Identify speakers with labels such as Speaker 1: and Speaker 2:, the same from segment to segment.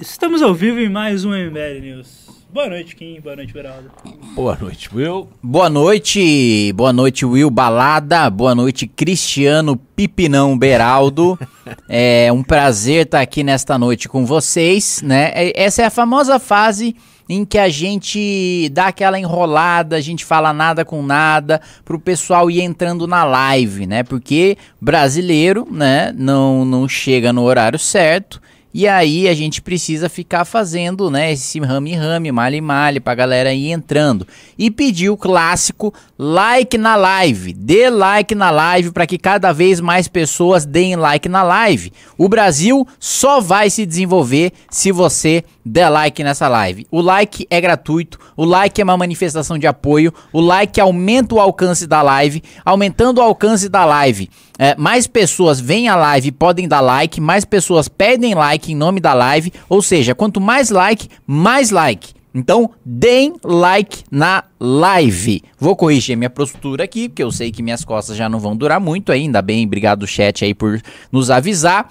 Speaker 1: Estamos ao vivo em mais um MBL News. Boa noite, Kim. Boa noite, Beraldo.
Speaker 2: Boa noite, Will.
Speaker 3: Boa noite, boa noite, Will Balada. Boa noite, Cristiano Pipinão Beraldo. é um prazer estar aqui nesta noite com vocês, né? É- Essa é a famosa fase em que a gente dá aquela enrolada, a gente fala nada com nada pro pessoal ir entrando na live, né? Porque brasileiro, né, não não chega no horário certo. E aí a gente precisa ficar fazendo, né, esse rame-rame, male-male pra galera ir entrando. E pedir o clássico like na live. Dê like na live para que cada vez mais pessoas deem like na live. O Brasil só vai se desenvolver se você der like nessa live. O like é gratuito, o like é uma manifestação de apoio, o like aumenta o alcance da live, aumentando o alcance da live. é, mais pessoas vêm à live e podem dar like, mais pessoas pedem like em nome da live, ou seja, quanto mais like, mais like. Então, deem like na live. Vou corrigir minha postura aqui, porque eu sei que minhas costas já não vão durar muito ainda bem. Obrigado, chat, aí, por nos avisar.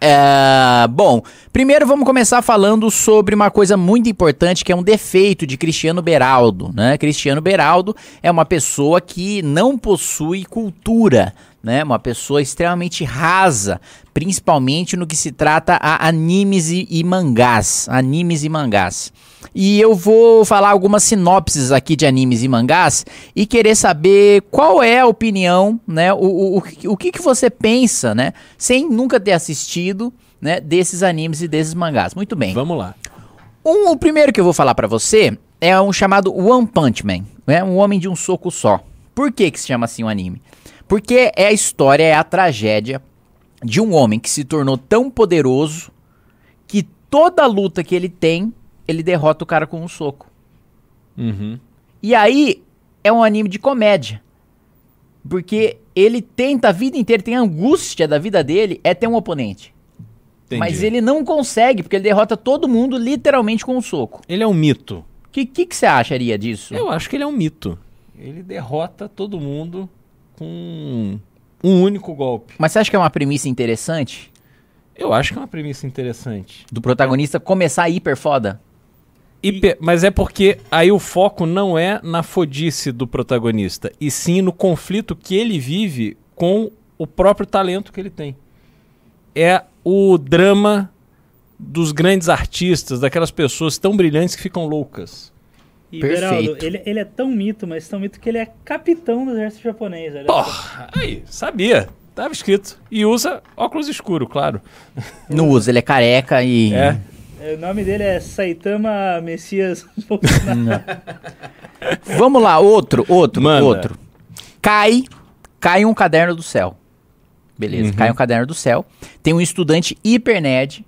Speaker 3: É, bom, primeiro vamos começar falando sobre uma coisa muito importante que é um defeito de Cristiano Beraldo, né? Cristiano Beraldo é uma pessoa que não possui cultura, né? Uma pessoa extremamente rasa, principalmente no que se trata a animes e, e mangás, animes e mangás. E eu vou falar algumas sinopses aqui de animes e mangás e querer saber qual é a opinião, né? O, o, o, que- o que, que você pensa, né? Sem nunca ter assistido, né? Desses animes e desses mangás. Muito bem.
Speaker 2: Vamos lá.
Speaker 3: Um, o primeiro que eu vou falar pra você é um chamado One Punch Man, né? Um homem de um soco só. Por que que se chama assim o anime? Porque é a história, é a tragédia de um homem que se tornou tão poderoso que toda luta que ele tem, ele derrota o cara com um soco.
Speaker 2: Uhum.
Speaker 3: E aí é um anime de comédia. Porque ele tenta a vida inteira, tem a angústia da vida dele é ter um oponente.
Speaker 2: Entendi.
Speaker 3: Mas ele não consegue, porque ele derrota todo mundo literalmente com um soco.
Speaker 2: Ele é um mito.
Speaker 3: O que, que, que você acharia disso?
Speaker 2: Eu acho que ele é um mito. Ele derrota todo mundo com um único golpe.
Speaker 3: Mas você acha que é uma premissa interessante
Speaker 2: Eu acho que é uma premissa interessante.
Speaker 3: do protagonista começar hiper foda?
Speaker 2: Hiper- Mas é porque aí o foco não é na fodice do protagonista, e sim no conflito que ele vive com o próprio talento que ele tem. É o drama dos grandes artistas, daquelas pessoas tão brilhantes que ficam loucas.
Speaker 1: E,
Speaker 3: Perfeito.
Speaker 1: Beraldo, ele, ele é tão mito, mas tão mito que ele é capitão do exército japonês. olha.
Speaker 2: Porra, aí, sabia. Tava escrito. E usa óculos escuro, claro.
Speaker 3: Não usa, ele é careca e.
Speaker 2: É.
Speaker 1: É, O nome dele é Saitama Messias Bolsonaro.
Speaker 3: Vamos lá, outro, outro,
Speaker 2: Manda.
Speaker 3: outro. Cai, cai um caderno do céu. Beleza,
Speaker 2: Uhum.
Speaker 3: cai um caderno do céu. Tem um estudante hiper nerd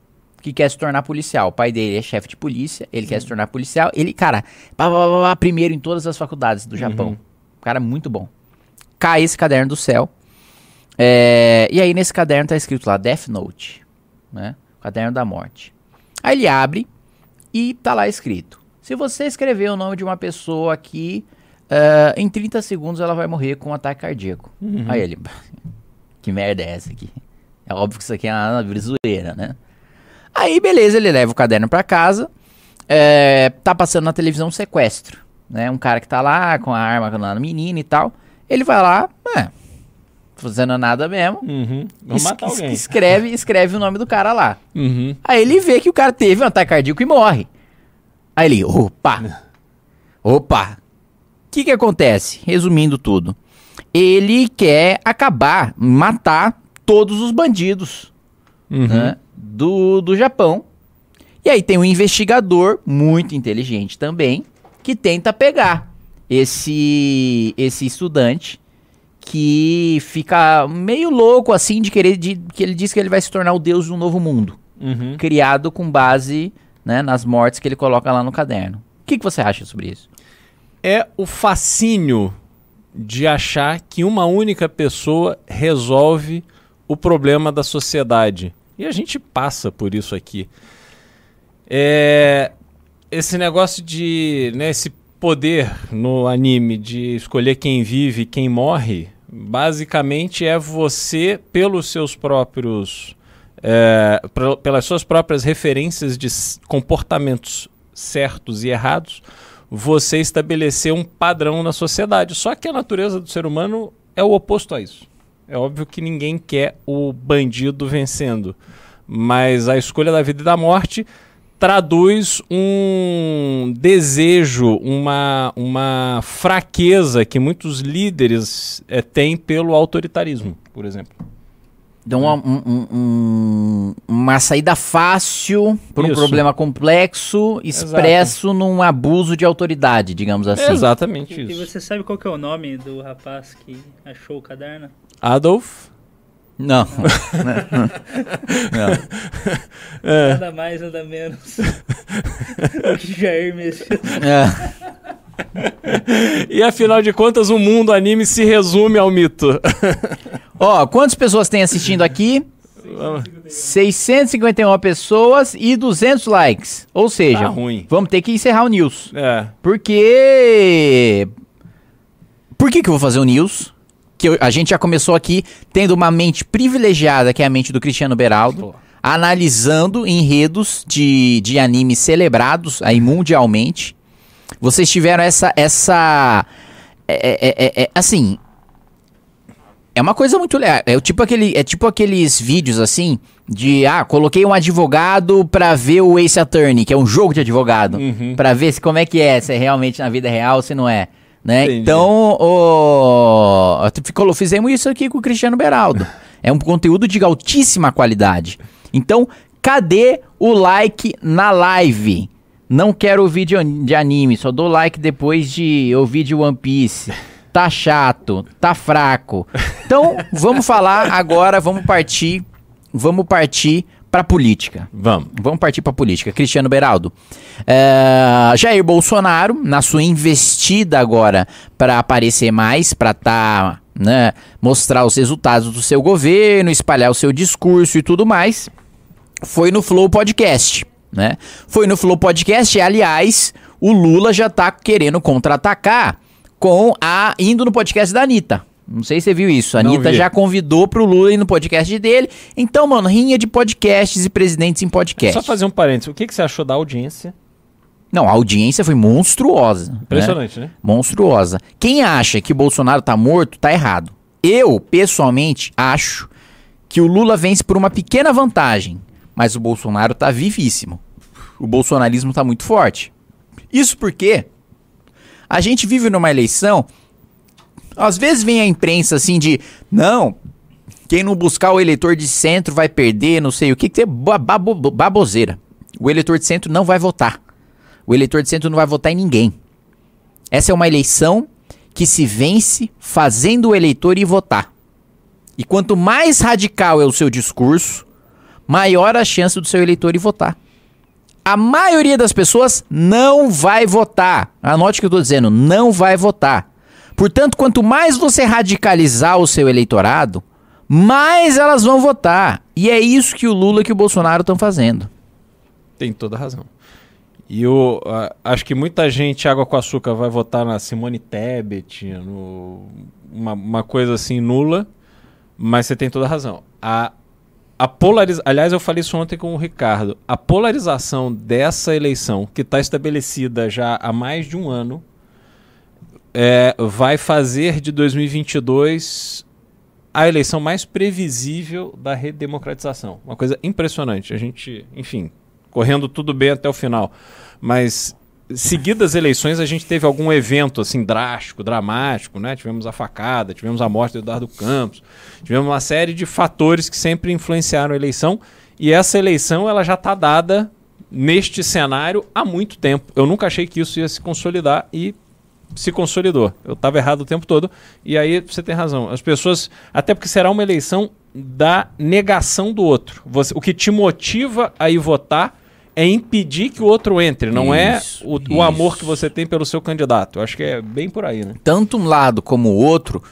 Speaker 3: que quer se tornar policial. O pai dele é chefe de polícia, ele quer se tornar policial. Ele, cara, pá, pá, pá, pá, primeiro em todas as faculdades do Japão.
Speaker 2: Uhum.
Speaker 3: Cara, muito bom. Cai esse caderno do céu. É, e aí nesse caderno tá escrito lá Death Note, né? Caderno da morte. Aí ele abre e tá lá escrito: se você escrever o nome de uma pessoa aqui, ah, em 30 segundos ela vai morrer com um ataque cardíaco. Aí ele, que merda é essa aqui? É óbvio que isso aqui é uma brisoeira, né? Aí beleza, ele leva o caderno pra casa, é, tá passando na televisão um sequestro, né? Um cara que tá lá com a arma na menina e tal. Ele vai lá, é, fazendo nada mesmo.
Speaker 2: Uhum. Vamos
Speaker 3: es-
Speaker 2: matar alguém.
Speaker 3: Escreve, escreve o nome do cara lá.
Speaker 2: Uhum.
Speaker 3: Aí ele vê que o cara teve um ataque cardíaco e morre. Aí ele, opa, opa. O que que acontece? Resumindo tudo. Ele quer acabar, matar todos os bandidos
Speaker 2: Uhum.
Speaker 3: né, do, do Japão. E aí tem um investigador muito inteligente também que tenta pegar esse esse estudante que fica meio louco assim de querer de, que ele diz que ele vai se tornar o deus do novo mundo,
Speaker 2: Uhum.
Speaker 3: criado com base né, nas mortes que ele coloca lá no caderno. O que, que você acha sobre isso?
Speaker 2: É o fascínio de achar que uma única pessoa resolve o problema da sociedade. E a gente passa por isso aqui. É, esse negócio de. Né, esse poder no anime de escolher quem vive e quem morre, basicamente é você, pelos seus próprios é, pelas suas próprias referências de comportamentos certos e errados, você estabelecer um padrão na sociedade. Só que a natureza do ser humano é o oposto a isso. É óbvio que ninguém quer o bandido vencendo, mas a escolha da vida e da morte traduz um desejo, uma, uma fraqueza que muitos líderes eh, têm pelo autoritarismo, por exemplo.
Speaker 3: Dão uma, um- um- um- uma saída fácil para um problema complexo, expresso num abuso de autoridade, digamos assim.
Speaker 2: É exatamente
Speaker 1: E, e
Speaker 2: isso.
Speaker 1: você sabe qual que é o nome do rapaz que achou o caderno?
Speaker 2: Adolf?
Speaker 3: Não. Não.
Speaker 2: É.
Speaker 1: Nada mais, nada menos. que Jair Messias.
Speaker 3: É.
Speaker 2: E afinal de contas, o mundo anime se resume ao mito.
Speaker 3: Ó, quantas pessoas tem assistindo aqui? 651 pessoas e 200 likes. Ou seja,
Speaker 2: Tá ruim.
Speaker 3: vamos ter que encerrar o news.
Speaker 2: É.
Speaker 3: Porque. Por que, que eu vou fazer o news? Que eu- a gente já começou aqui tendo uma mente privilegiada, que é a mente do Cristiano Beraldo, analisando enredos de, de animes celebrados aí mundialmente. Vocês tiveram essa. essa é, é- é- é- assim. É uma coisa muito legal. É o tipo aquele, é tipo aqueles vídeos assim de ah, coloquei um advogado pra ver o Ace Attorney, que é um jogo de advogado,
Speaker 2: Uhum.
Speaker 3: Pra ver se como é que é, se é realmente na vida real, se não é, né?
Speaker 2: Entendi.
Speaker 3: Então, o ficou- fizemos isso aqui com o Cristiano Beraldo. É um conteúdo de altíssima qualidade. Então, cadê o like na live? Não quero de, an- de anime, só dou like depois de ouvir de One Piece. Tá chato, tá fraco. Então, vamos falar agora, vamos partir, vamos partir pra política.
Speaker 2: Vamos.
Speaker 3: Vamos partir pra política. Cristiano Beraldo. É, Jair Bolsonaro, na sua investida agora para aparecer mais, para tá, né, mostrar os resultados do seu governo, espalhar o seu discurso e tudo mais, foi no Flow Podcast, né? Foi no Flow Podcast e, aliás, o Lula já tá querendo contra-atacar com a indo no podcast da Anitta. Não sei se você viu isso. A
Speaker 2: Não
Speaker 3: Anitta
Speaker 2: vi.
Speaker 3: já convidou pro Lula ir no podcast dele. Então, mano, rinha de podcasts e presidentes em podcast.
Speaker 2: Só fazer um parênteses. O que, que você achou da audiência?
Speaker 3: Não, a audiência foi monstruosa. né?
Speaker 2: Impressionante, né?
Speaker 3: Monstruosa. Quem acha que Bolsonaro tá morto, tá errado. Eu, pessoalmente, acho que o Lula vence por uma pequena vantagem, mas o Bolsonaro tá vivíssimo. O bolsonarismo tá muito forte. Isso porque a gente vive numa eleição. Às vezes vem a imprensa assim de, não, quem não buscar o eleitor de centro vai perder, não sei o que, que é ba- babo- baboseira. O eleitor de centro não vai votar. O eleitor de centro não vai votar em ninguém. Essa é uma eleição que se vence fazendo o eleitor ir votar. E quanto mais radical é o seu discurso, maior a chance do seu eleitor ir votar. A maioria das pessoas não vai votar. Anote o que eu estou dizendo, não vai votar. Portanto, quanto mais você radicalizar o seu eleitorado, mais elas vão votar. E é isso que o Lula e que o Bolsonaro estão fazendo.
Speaker 2: Tem toda razão. E eu ah, acho que muita gente, água com açúcar, vai votar na Simone Tebet, no, uma, uma coisa assim nula, mas você tem toda razão. A, a polariza... Aliás, eu falei isso ontem com o Ricardo. A polarização dessa eleição, que está estabelecida já há mais de um ano, é, vai fazer de 2022 a eleição mais previsível da redemocratização. Uma coisa impressionante. A gente, enfim, correndo tudo bem até o final. Mas seguidas eleições a gente teve algum evento assim drástico, dramático, né? Tivemos a facada, tivemos a morte do Eduardo Campos, tivemos uma série de fatores que sempre influenciaram a eleição e essa eleição ela já está dada neste cenário há muito tempo. Eu nunca achei que isso ia se consolidar e se consolidou. Eu estava errado o tempo todo. E aí você tem razão. As pessoas. Até porque será uma eleição da negação do outro. Você- o que te motiva a ir votar é impedir que o outro entre. Não
Speaker 3: Isso,
Speaker 2: é o, o amor que você tem pelo seu candidato. Eu acho que é bem por aí, né?
Speaker 3: tanto um lado como o outro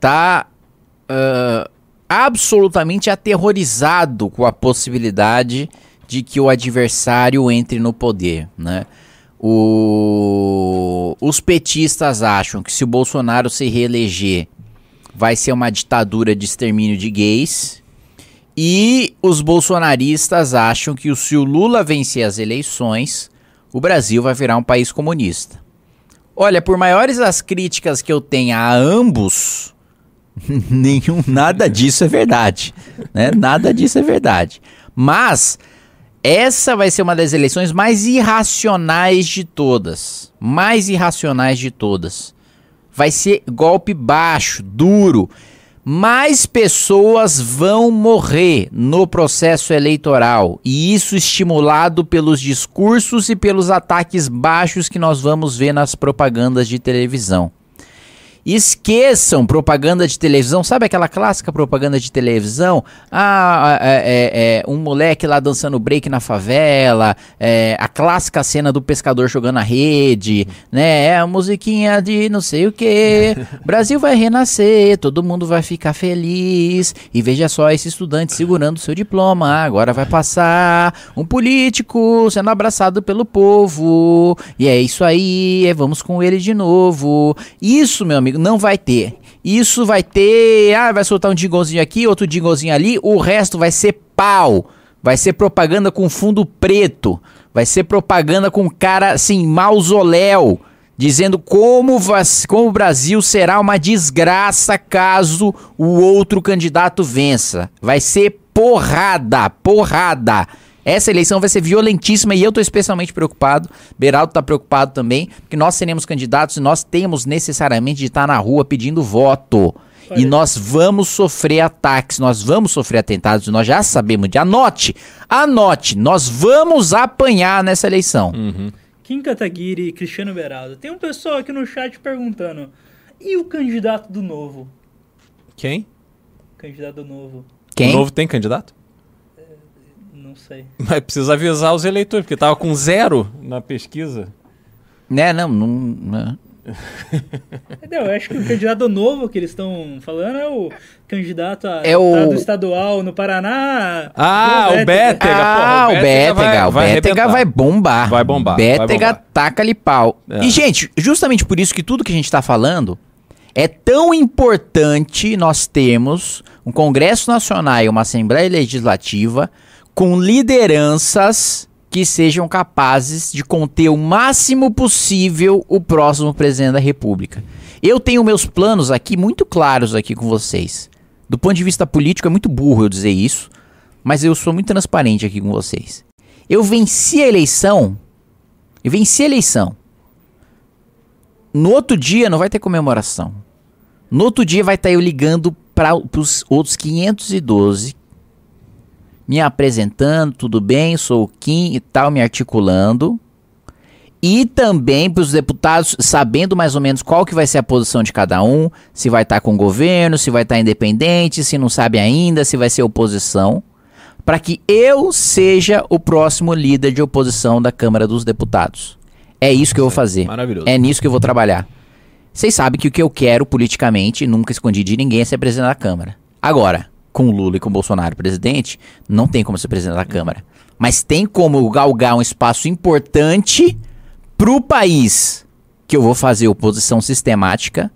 Speaker 3: tá ah, absolutamente aterrorizado com a possibilidade de que o adversário entre no poder, né? O- Os petistas acham que se o Bolsonaro se reeleger, vai ser uma ditadura de extermínio de gays. E os bolsonaristas acham que se o Lula vencer as eleições, o Brasil vai virar um país comunista. Olha, por maiores as críticas que eu tenha a ambos, nenhum, nada disso é verdade. Né? Nada disso é verdade. Mas essa vai ser uma das eleições mais irracionais de todas. Mais irracionais de todas. Vai ser golpe baixo, duro. Mais pessoas vão morrer no processo eleitoral. E isso estimulado pelos discursos e pelos ataques baixos que nós vamos ver nas propagandas de televisão. Esqueçam propaganda de televisão. Sabe aquela clássica propaganda de televisão? Ah, é, é, é um moleque lá dançando break na favela. É, a clássica cena do pescador jogando a rede. Né? É a musiquinha de não sei o que. Brasil vai renascer, todo mundo vai ficar feliz. E veja só esse estudante segurando seu diploma. Agora vai passar um político sendo abraçado pelo povo. E é isso aí. É, vamos com ele de novo. Isso, meu amigo amigo, não vai ter. Isso vai ter, ah, vai soltar um jingozinho aqui, outro jingozinho ali, o resto vai ser pau. Vai ser propaganda com fundo preto. Vai ser propaganda com cara assim, mausoléu, dizendo como, como o Brasil será uma desgraça caso o outro candidato vença. Vai ser porrada, porrada. Essa eleição vai ser violentíssima e eu estou especialmente preocupado. Beraldo está preocupado também, porque nós seremos candidatos e nós temos necessariamente de estar na rua pedindo voto. Olha. E nós vamos sofrer ataques, nós vamos sofrer atentados, nós já sabemos de. Anote, anote, nós vamos apanhar nessa eleição.
Speaker 1: Uhum. Kim Kataguiri e Cristiano Beraldo. Tem um pessoal aqui no chat perguntando: e o candidato do novo?
Speaker 2: Quem?
Speaker 1: Candidato do novo.
Speaker 2: Quem? O novo tem candidato?
Speaker 1: Não sei.
Speaker 2: Mas precisa avisar os eleitores, porque tava com zero na pesquisa.
Speaker 3: Né, não, não. não.
Speaker 1: eu acho que o candidato novo que eles estão falando é o candidato a
Speaker 3: é o...
Speaker 1: estadual no Paraná.
Speaker 2: Ah, o Bétega.
Speaker 3: Ah, o Bétega. O Bétega vai, bombar.
Speaker 2: Vai bombar.
Speaker 3: Bétega taca-lhe pau. É. E, gente, justamente por isso que tudo que a gente está falando é tão importante nós termos um Congresso Nacional e uma Assembleia Legislativa com lideranças que sejam capazes de conter o máximo possível o próximo presidente da República. Eu tenho meus planos aqui muito claros aqui com vocês. Do ponto de vista político é muito burro eu dizer isso, mas eu sou muito transparente aqui com vocês. Eu venci a eleição. Eu venci a eleição. No outro dia não vai ter comemoração. No outro dia vai estar eu ligando para os outros 512 me apresentando, tudo bem, sou o Kim e tal, me articulando. E também para os deputados sabendo mais ou menos qual que vai ser a posição de cada um, se vai estar tá com o governo, se vai estar tá independente, se não sabe ainda, se vai ser oposição, para que eu seja o próximo líder de oposição da Câmara dos Deputados. É isso que eu vou fazer.
Speaker 2: Maravilhoso.
Speaker 3: É nisso que eu vou trabalhar. Vocês sabem que o que eu quero politicamente, nunca escondi de ninguém, é ser presidente da Câmara. Agora, com Lula e com Bolsonaro presidente, não tem como ser presidente da Câmara. Mas tem como galgar um espaço importante pro país que eu vou fazer oposição sistemática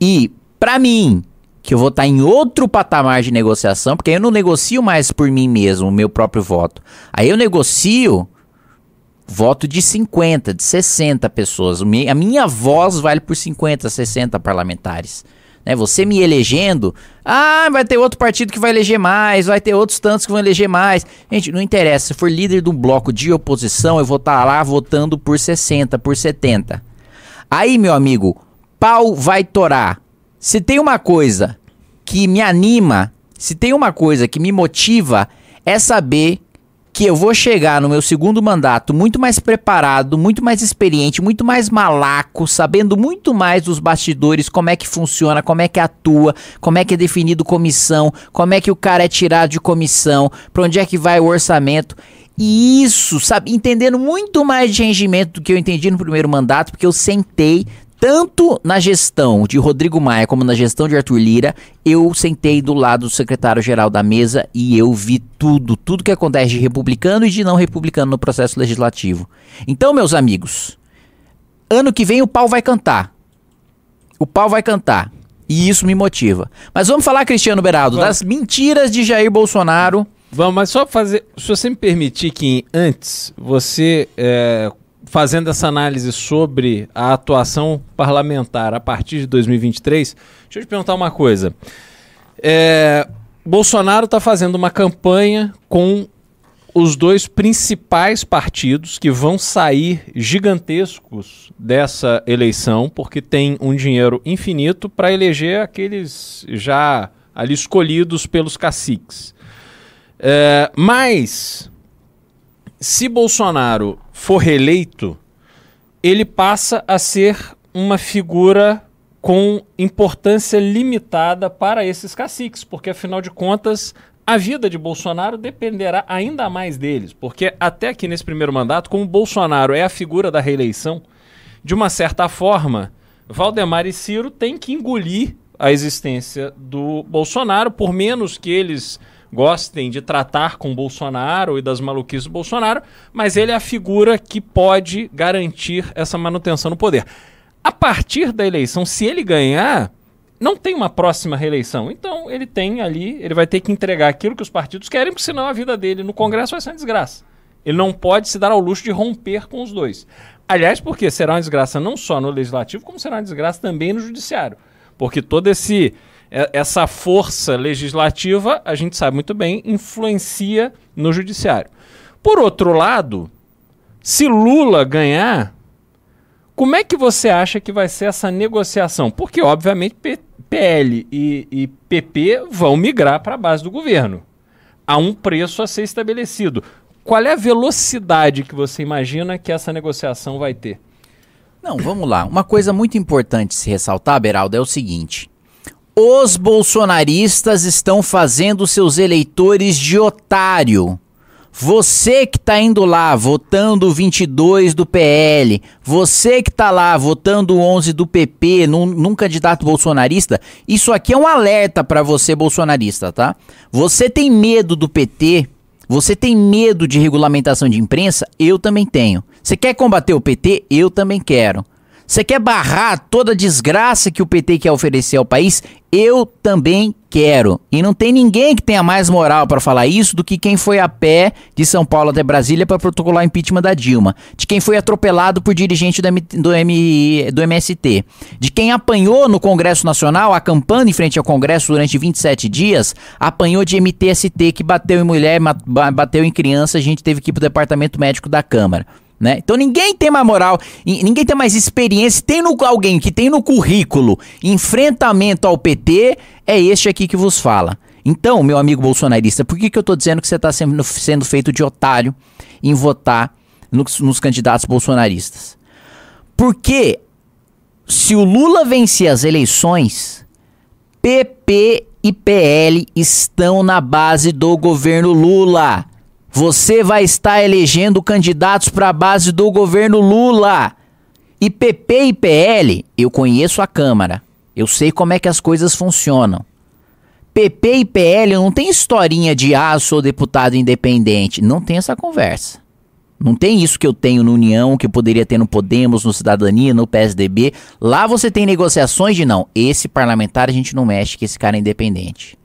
Speaker 3: e para mim que eu vou estar tá em outro patamar de negociação, porque eu não negocio mais por mim mesmo o meu próprio voto. Aí eu negocio voto de 50, de 60 pessoas. A minha voz vale por 50, 60 parlamentares. Né? Você me elegendo, ah, vai ter outro partido que vai eleger mais, vai ter outros tantos que vão eleger mais. Gente, não interessa. Se for líder de um bloco de oposição, eu vou estar tá lá votando por 60, por 70. Aí, meu amigo, pau vai torar. Se tem uma coisa que me anima, se tem uma coisa que me motiva, é saber que eu vou chegar no meu segundo mandato muito mais preparado, muito mais experiente, muito mais malaco, sabendo muito mais dos bastidores, como é que funciona, como é que atua, como é que é definido comissão, como é que o cara é tirado de comissão, para onde é que vai o orçamento. E isso, sabe, entendendo muito mais de rendimento do que eu entendi no primeiro mandato, porque eu sentei, tanto na gestão de Rodrigo Maia como na gestão de Arthur Lira, eu sentei do lado do secretário-geral da mesa e eu vi tudo, tudo que acontece de republicano e de não republicano no processo legislativo. Então, meus amigos, ano que vem o pau vai cantar. O pau vai cantar. E isso me motiva. Mas vamos falar, Cristiano Beraldo,
Speaker 2: Vamos.
Speaker 3: das mentiras de Jair Bolsonaro.
Speaker 2: Vamos, mas só fazer. Se você me permitir que antes você, é, fazendo essa análise sobre a atuação parlamentar a partir de 2023, deixa eu te perguntar uma coisa. É, Bolsonaro está fazendo uma campanha com os dois principais partidos que vão sair gigantescos dessa eleição, porque tem um dinheiro infinito para eleger aqueles já ali escolhidos pelos caciques. É, mas, se Bolsonaro for reeleito, ele passa a ser uma figura com importância limitada para esses caciques, porque afinal de contas a vida de Bolsonaro dependerá ainda mais deles, porque até aqui nesse primeiro mandato, como Bolsonaro é a figura da reeleição, de uma certa forma, Valdemar e Ciro têm que engolir a existência do Bolsonaro, por menos que eles gostem de tratar com Bolsonaro e das maluquices do Bolsonaro, mas ele é a figura que pode garantir essa manutenção no poder. A partir da eleição, se ele ganhar, não tem uma próxima reeleição. Então ele tem ali, ele vai ter que entregar aquilo que os partidos querem, porque senão a vida dele no Congresso vai ser uma desgraça. Ele não pode se dar ao luxo de romper com os dois. Aliás, porque será uma desgraça não só no legislativo, como será uma desgraça também no judiciário. Porque toda esse essa força legislativa, a gente sabe muito bem, influencia no judiciário. Por outro lado, se Lula ganhar, como é que você acha que vai ser essa negociação? Porque, obviamente, PL e, e PP vão migrar para a base do governo. Há um preço a ser estabelecido. Qual é a velocidade que você imagina que essa negociação vai ter?
Speaker 3: Não, vamos lá. Uma coisa muito importante se ressaltar, Beraldo, é o seguinte. Os bolsonaristas estão fazendo seus eleitores de otário. Você que tá indo lá votando o 22 do PL, você que tá lá votando o 11 do PP num, num candidato bolsonarista, isso aqui é um alerta pra você bolsonarista, tá? Você tem medo do PT, você tem medo de regulamentação de imprensa? Eu também tenho. Você quer combater o PT? Eu também quero. Você quer barrar toda a desgraça que o PT quer oferecer ao país? Eu também quero. E não tem ninguém que tenha mais moral para falar isso do que quem foi a pé de São Paulo até Brasília para protocolar o impeachment da Dilma, de quem foi atropelado por dirigente do, M- do, M- do MST, de quem apanhou no Congresso Nacional, acampando em frente ao Congresso durante 27 dias, apanhou de MTST que bateu em mulher, bateu em criança, a gente teve que ir pro departamento médico da Câmara. Né? Então ninguém tem mais moral, ninguém tem mais experiência. Tem no, alguém que tem no currículo enfrentamento ao PT, é este aqui que vos fala. Então, meu amigo bolsonarista, por que, que eu tô dizendo que você está sendo, sendo feito de otário em votar nos, nos candidatos bolsonaristas? Porque se o Lula vencer as eleições, PP e PL estão na base do governo Lula. Você vai estar elegendo candidatos para a base do governo Lula. E PP e PL, eu conheço a Câmara. Eu sei como é que as coisas funcionam. PP e PL não tem historinha de ah, sou deputado independente. Não tem essa conversa. Não tem isso que eu tenho no União, que eu poderia ter no Podemos, no Cidadania, no PSDB. Lá você tem negociações de não, esse parlamentar a gente não mexe, que esse cara é independente.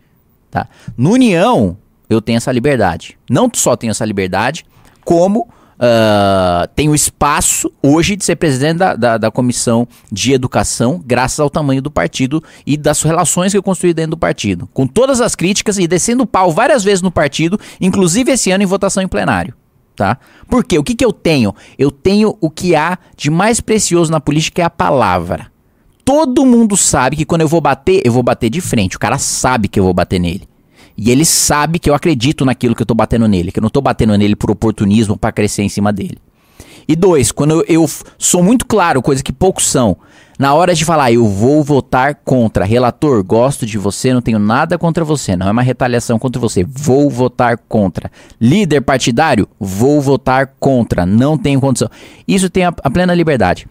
Speaker 3: Tá? No União, eu tenho essa liberdade. Não só tenho essa liberdade, como ah, tenho espaço hoje de ser presidente da, da, da comissão de educação, graças ao tamanho do partido e das relações que eu construí dentro do partido. Com todas as críticas e descendo o pau várias vezes no partido, inclusive esse ano em votação em plenário. Tá? Porque o que, que eu tenho? Eu tenho o que há de mais precioso na política é a palavra. Todo mundo sabe que quando eu vou bater, eu vou bater de frente. O cara sabe que eu vou bater nele. E ele sabe que eu acredito naquilo que eu tô batendo nele, que eu não tô batendo nele por oportunismo para crescer em cima dele. E dois, quando eu, eu sou muito claro, coisa que poucos são, na hora de falar, eu vou votar contra. Relator, gosto de você, não tenho nada contra você, não é uma retaliação contra você, vou votar contra. Líder partidário, vou votar contra, não tenho condição. Isso tem a, a plena liberdade.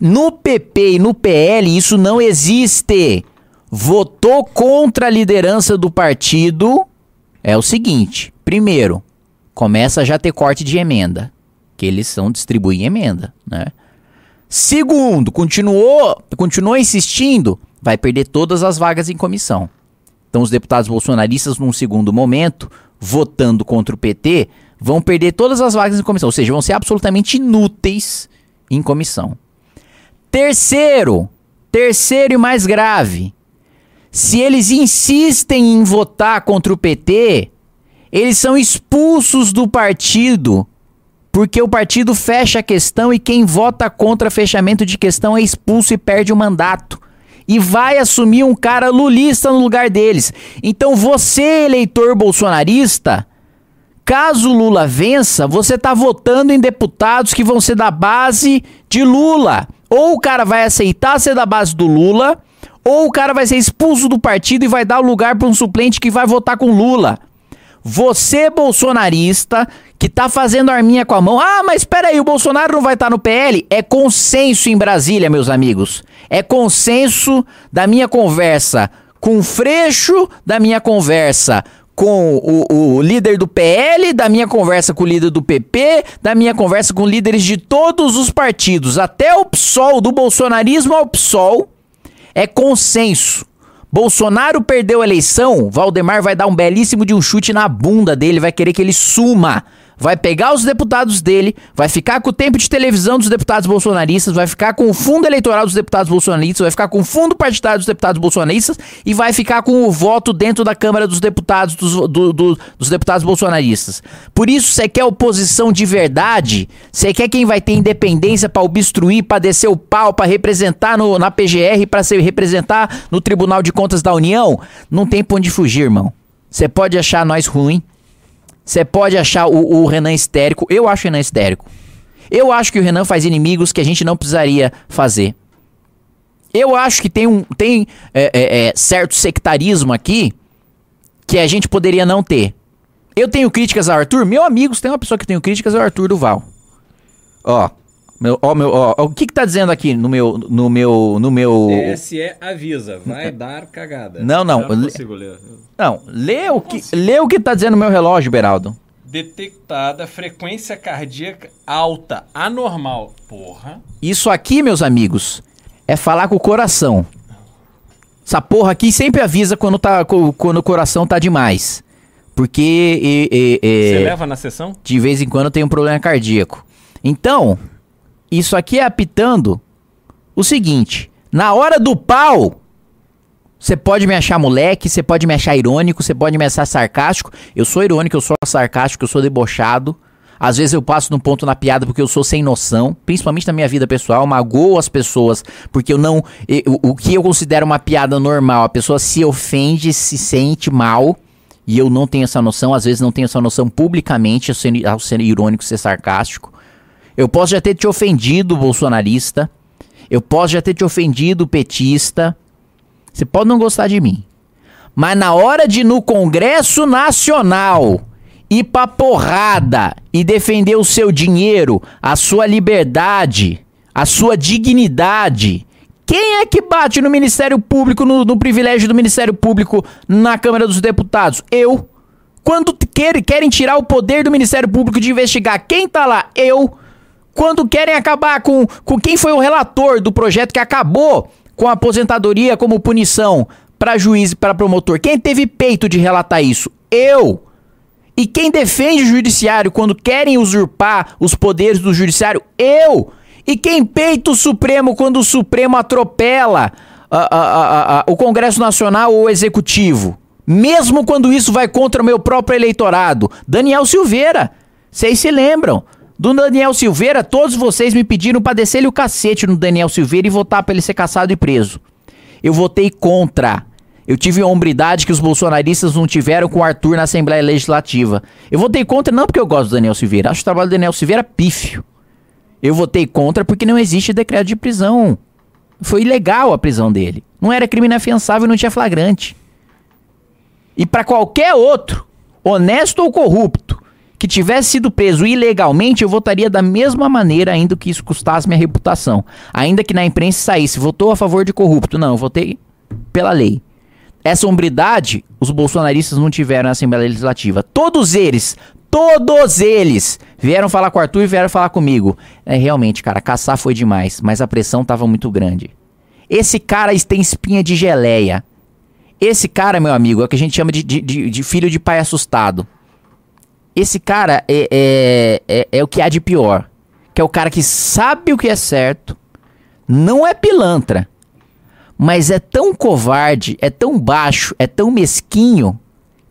Speaker 3: No PP e no PL, isso não existe. Votou contra a liderança do partido, é o seguinte: primeiro, começa a já ter corte de emenda, que eles são distribuir emenda, né? Segundo, continuou, continuou insistindo, vai perder todas as vagas em comissão. Então, os deputados bolsonaristas, num segundo momento, votando contra o PT, vão perder todas as vagas em comissão, ou seja, vão ser absolutamente inúteis em comissão. Terceiro, terceiro e mais grave, se eles insistem em votar contra o PT, eles são expulsos do partido, porque o partido fecha a questão e quem vota contra fechamento de questão é expulso e perde o mandato. E vai assumir um cara lulista no lugar deles. Então você, eleitor bolsonarista, caso Lula vença, você está votando em deputados que vão ser da base de Lula. Ou o cara vai aceitar ser da base do Lula, ou o cara vai ser expulso do partido e vai dar lugar para um suplente que vai votar com Lula. Você, bolsonarista, que tá fazendo arminha com a mão. Ah, mas espera aí, o Bolsonaro não vai estar tá no PL? É consenso em Brasília, meus amigos. É consenso da minha conversa com o Freixo, da minha conversa com o, o, líder do PL, da minha conversa com o líder do PP, da minha conversa com líderes de todos os partidos, até o PSOL, do bolsonarismo ao PSOL, é consenso. Bolsonaro perdeu a eleição, Valdemar vai dar um belíssimo de um chute na bunda dele, vai querer que ele suma vai pegar os deputados dele, vai ficar com o tempo de televisão dos deputados bolsonaristas, vai ficar com o fundo eleitoral dos deputados bolsonaristas, vai ficar com o fundo partidário dos deputados bolsonaristas e vai ficar com o voto dentro da Câmara dos Deputados dos, do, do, dos deputados bolsonaristas. Por isso, você quer oposição de verdade? Você quer quem vai ter independência para obstruir, para descer o pau, para representar no, na PGR, para se representar no Tribunal de Contas da União? Não tem pra onde fugir, irmão. Você pode achar nós ruim, você pode achar o, o, Renan histérico. Eu acho o Renan histérico. Eu acho que o Renan faz inimigos que a gente não precisaria fazer. Eu acho que tem um tem é, é, é, certo sectarismo aqui que a gente poderia não ter. Eu tenho críticas ao Arthur. Meu amigo, se tem uma pessoa que tenho críticas é o Arthur Duval. Ó, meu, ó, meu, ó, o que que tá dizendo aqui no meu, no meu, no meu...
Speaker 2: TSE avisa, vai dar cagada.
Speaker 3: Não, não. Eu não consigo ler. Não, lê o, que, lê o que tá dizendo no meu relógio, Beraldo.
Speaker 2: Detectada frequência cardíaca alta, anormal. Porra.
Speaker 3: Isso aqui, meus amigos, é falar com o coração. Essa porra aqui sempre avisa quando, tá, quando o coração tá demais. Porque. E, e,
Speaker 2: e, Você leva na sessão?
Speaker 3: De vez em quando tem um problema cardíaco. Então, isso aqui é apitando o seguinte: na hora do pau, você pode me achar moleque, você pode me achar irônico, você pode me achar sarcástico. Eu sou irônico, eu sou sarcástico, eu sou debochado. Às vezes eu passo num ponto na piada porque eu sou sem noção, principalmente na minha vida pessoal, magoo as pessoas porque eu não. Eu, o que eu considero uma piada normal, a pessoa se ofende, se sente mal, e eu não tenho essa noção, às vezes não tenho essa noção publicamente, ao ser, ao ser irônico, ser sarcástico. Eu posso já ter te ofendido, bolsonarista. Eu posso já ter te ofendido, petista. Você pode não gostar de mim. Mas na hora de no Congresso Nacional ir pra porrada e defender o seu dinheiro, a sua liberdade, a sua dignidade. Quem é que bate no Ministério Público, no, no privilégio do Ministério Público na Câmara dos Deputados? Eu. Quando quer, querem tirar o poder do Ministério Público de investigar quem tá lá? Eu quando querem acabar com, com quem foi o relator do projeto que acabou com a aposentadoria como punição para juiz e para promotor. Quem teve peito de relatar isso? Eu. E quem defende o judiciário quando querem usurpar os poderes do judiciário? Eu. E quem peita o Supremo quando o Supremo atropela a, a, a, o Congresso Nacional ou o Executivo? Mesmo quando isso vai contra o meu próprio eleitorado? Daniel Silveira. Vocês se lembram? Do Daniel Silveira, todos vocês me pediram para descer-lhe o cacete no Daniel Silveira e votar para ele ser caçado e preso. Eu votei contra. Eu tive a hombridade que os bolsonaristas não tiveram com o Arthur na Assembleia Legislativa. Eu votei contra não porque eu gosto do Daniel Silveira. Acho o trabalho do Daniel Silveira pífio. Eu votei contra porque não existe decreto de prisão. Foi ilegal a prisão dele. Não era crime inafiançável e não tinha flagrante. E para qualquer outro, honesto ou corrupto, que tivesse sido preso ilegalmente, eu votaria da mesma maneira, ainda que isso custasse minha reputação. Ainda que na imprensa saísse, votou a favor de corrupto. Não, eu votei pela lei. Essa hombridade, os bolsonaristas não tiveram na Assembleia Legislativa. Todos eles, todos eles, vieram falar com o Arthur e vieram falar comigo. É, realmente, cara, caçar foi demais, mas a pressão estava muito grande. Esse cara tem espinha de geleia. Esse cara, meu amigo, é o que a gente chama de, de, de filho de pai assustado. Esse cara é, é, é, é o que há de pior. Que é o cara que sabe o que é certo, não é pilantra, mas é tão covarde, é tão baixo, é tão mesquinho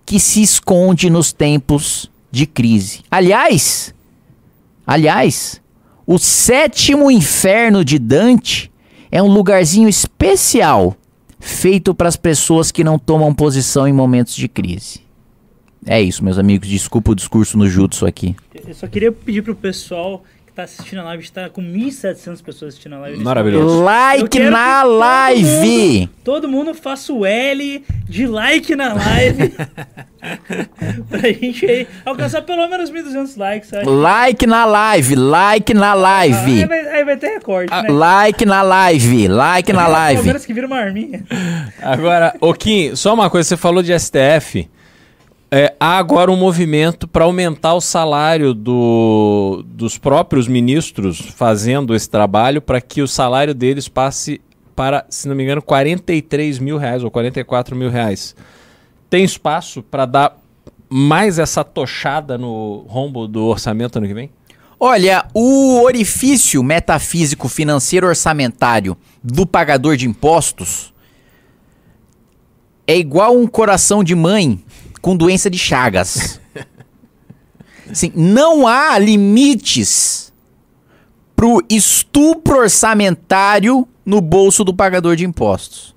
Speaker 3: que se esconde nos tempos de crise. Aliás, aliás, o sétimo inferno de Dante é um lugarzinho especial feito para as pessoas que não tomam posição em momentos de crise. É isso, meus amigos. Desculpa o discurso no jutsu aqui.
Speaker 1: Eu só queria pedir pro pessoal que tá assistindo a live, está com 1.700 pessoas assistindo a live.
Speaker 2: Maravilhoso.
Speaker 3: Like na
Speaker 1: que todo
Speaker 3: live!
Speaker 1: mundo- Todo mundo faça o L de like na live. pra gente aí alcançar pelo menos 1.200 likes, sabe?
Speaker 3: Like na live, like na
Speaker 1: Aí
Speaker 3: live.
Speaker 1: vai, aí vai ter recorte, né?
Speaker 3: Like na live, like na live.
Speaker 1: Palmeiras que vira uma arminha.
Speaker 2: Agora, ô Kim, só uma coisa, você falou de STF. É, há agora um movimento para aumentar o salário do- dos próprios ministros fazendo esse trabalho para que o salário deles passe para, se não me engano, 43 mil reais ou 44 mil reais. Tem espaço para dar mais essa tochada no rombo do orçamento ano que vem?
Speaker 3: Olha, o orifício metafísico financeiro orçamentário do pagador de impostos é igual um coração de mãe com doença de Chagas. Assim, não há limites pro estupro orçamentário no bolso do pagador de impostos.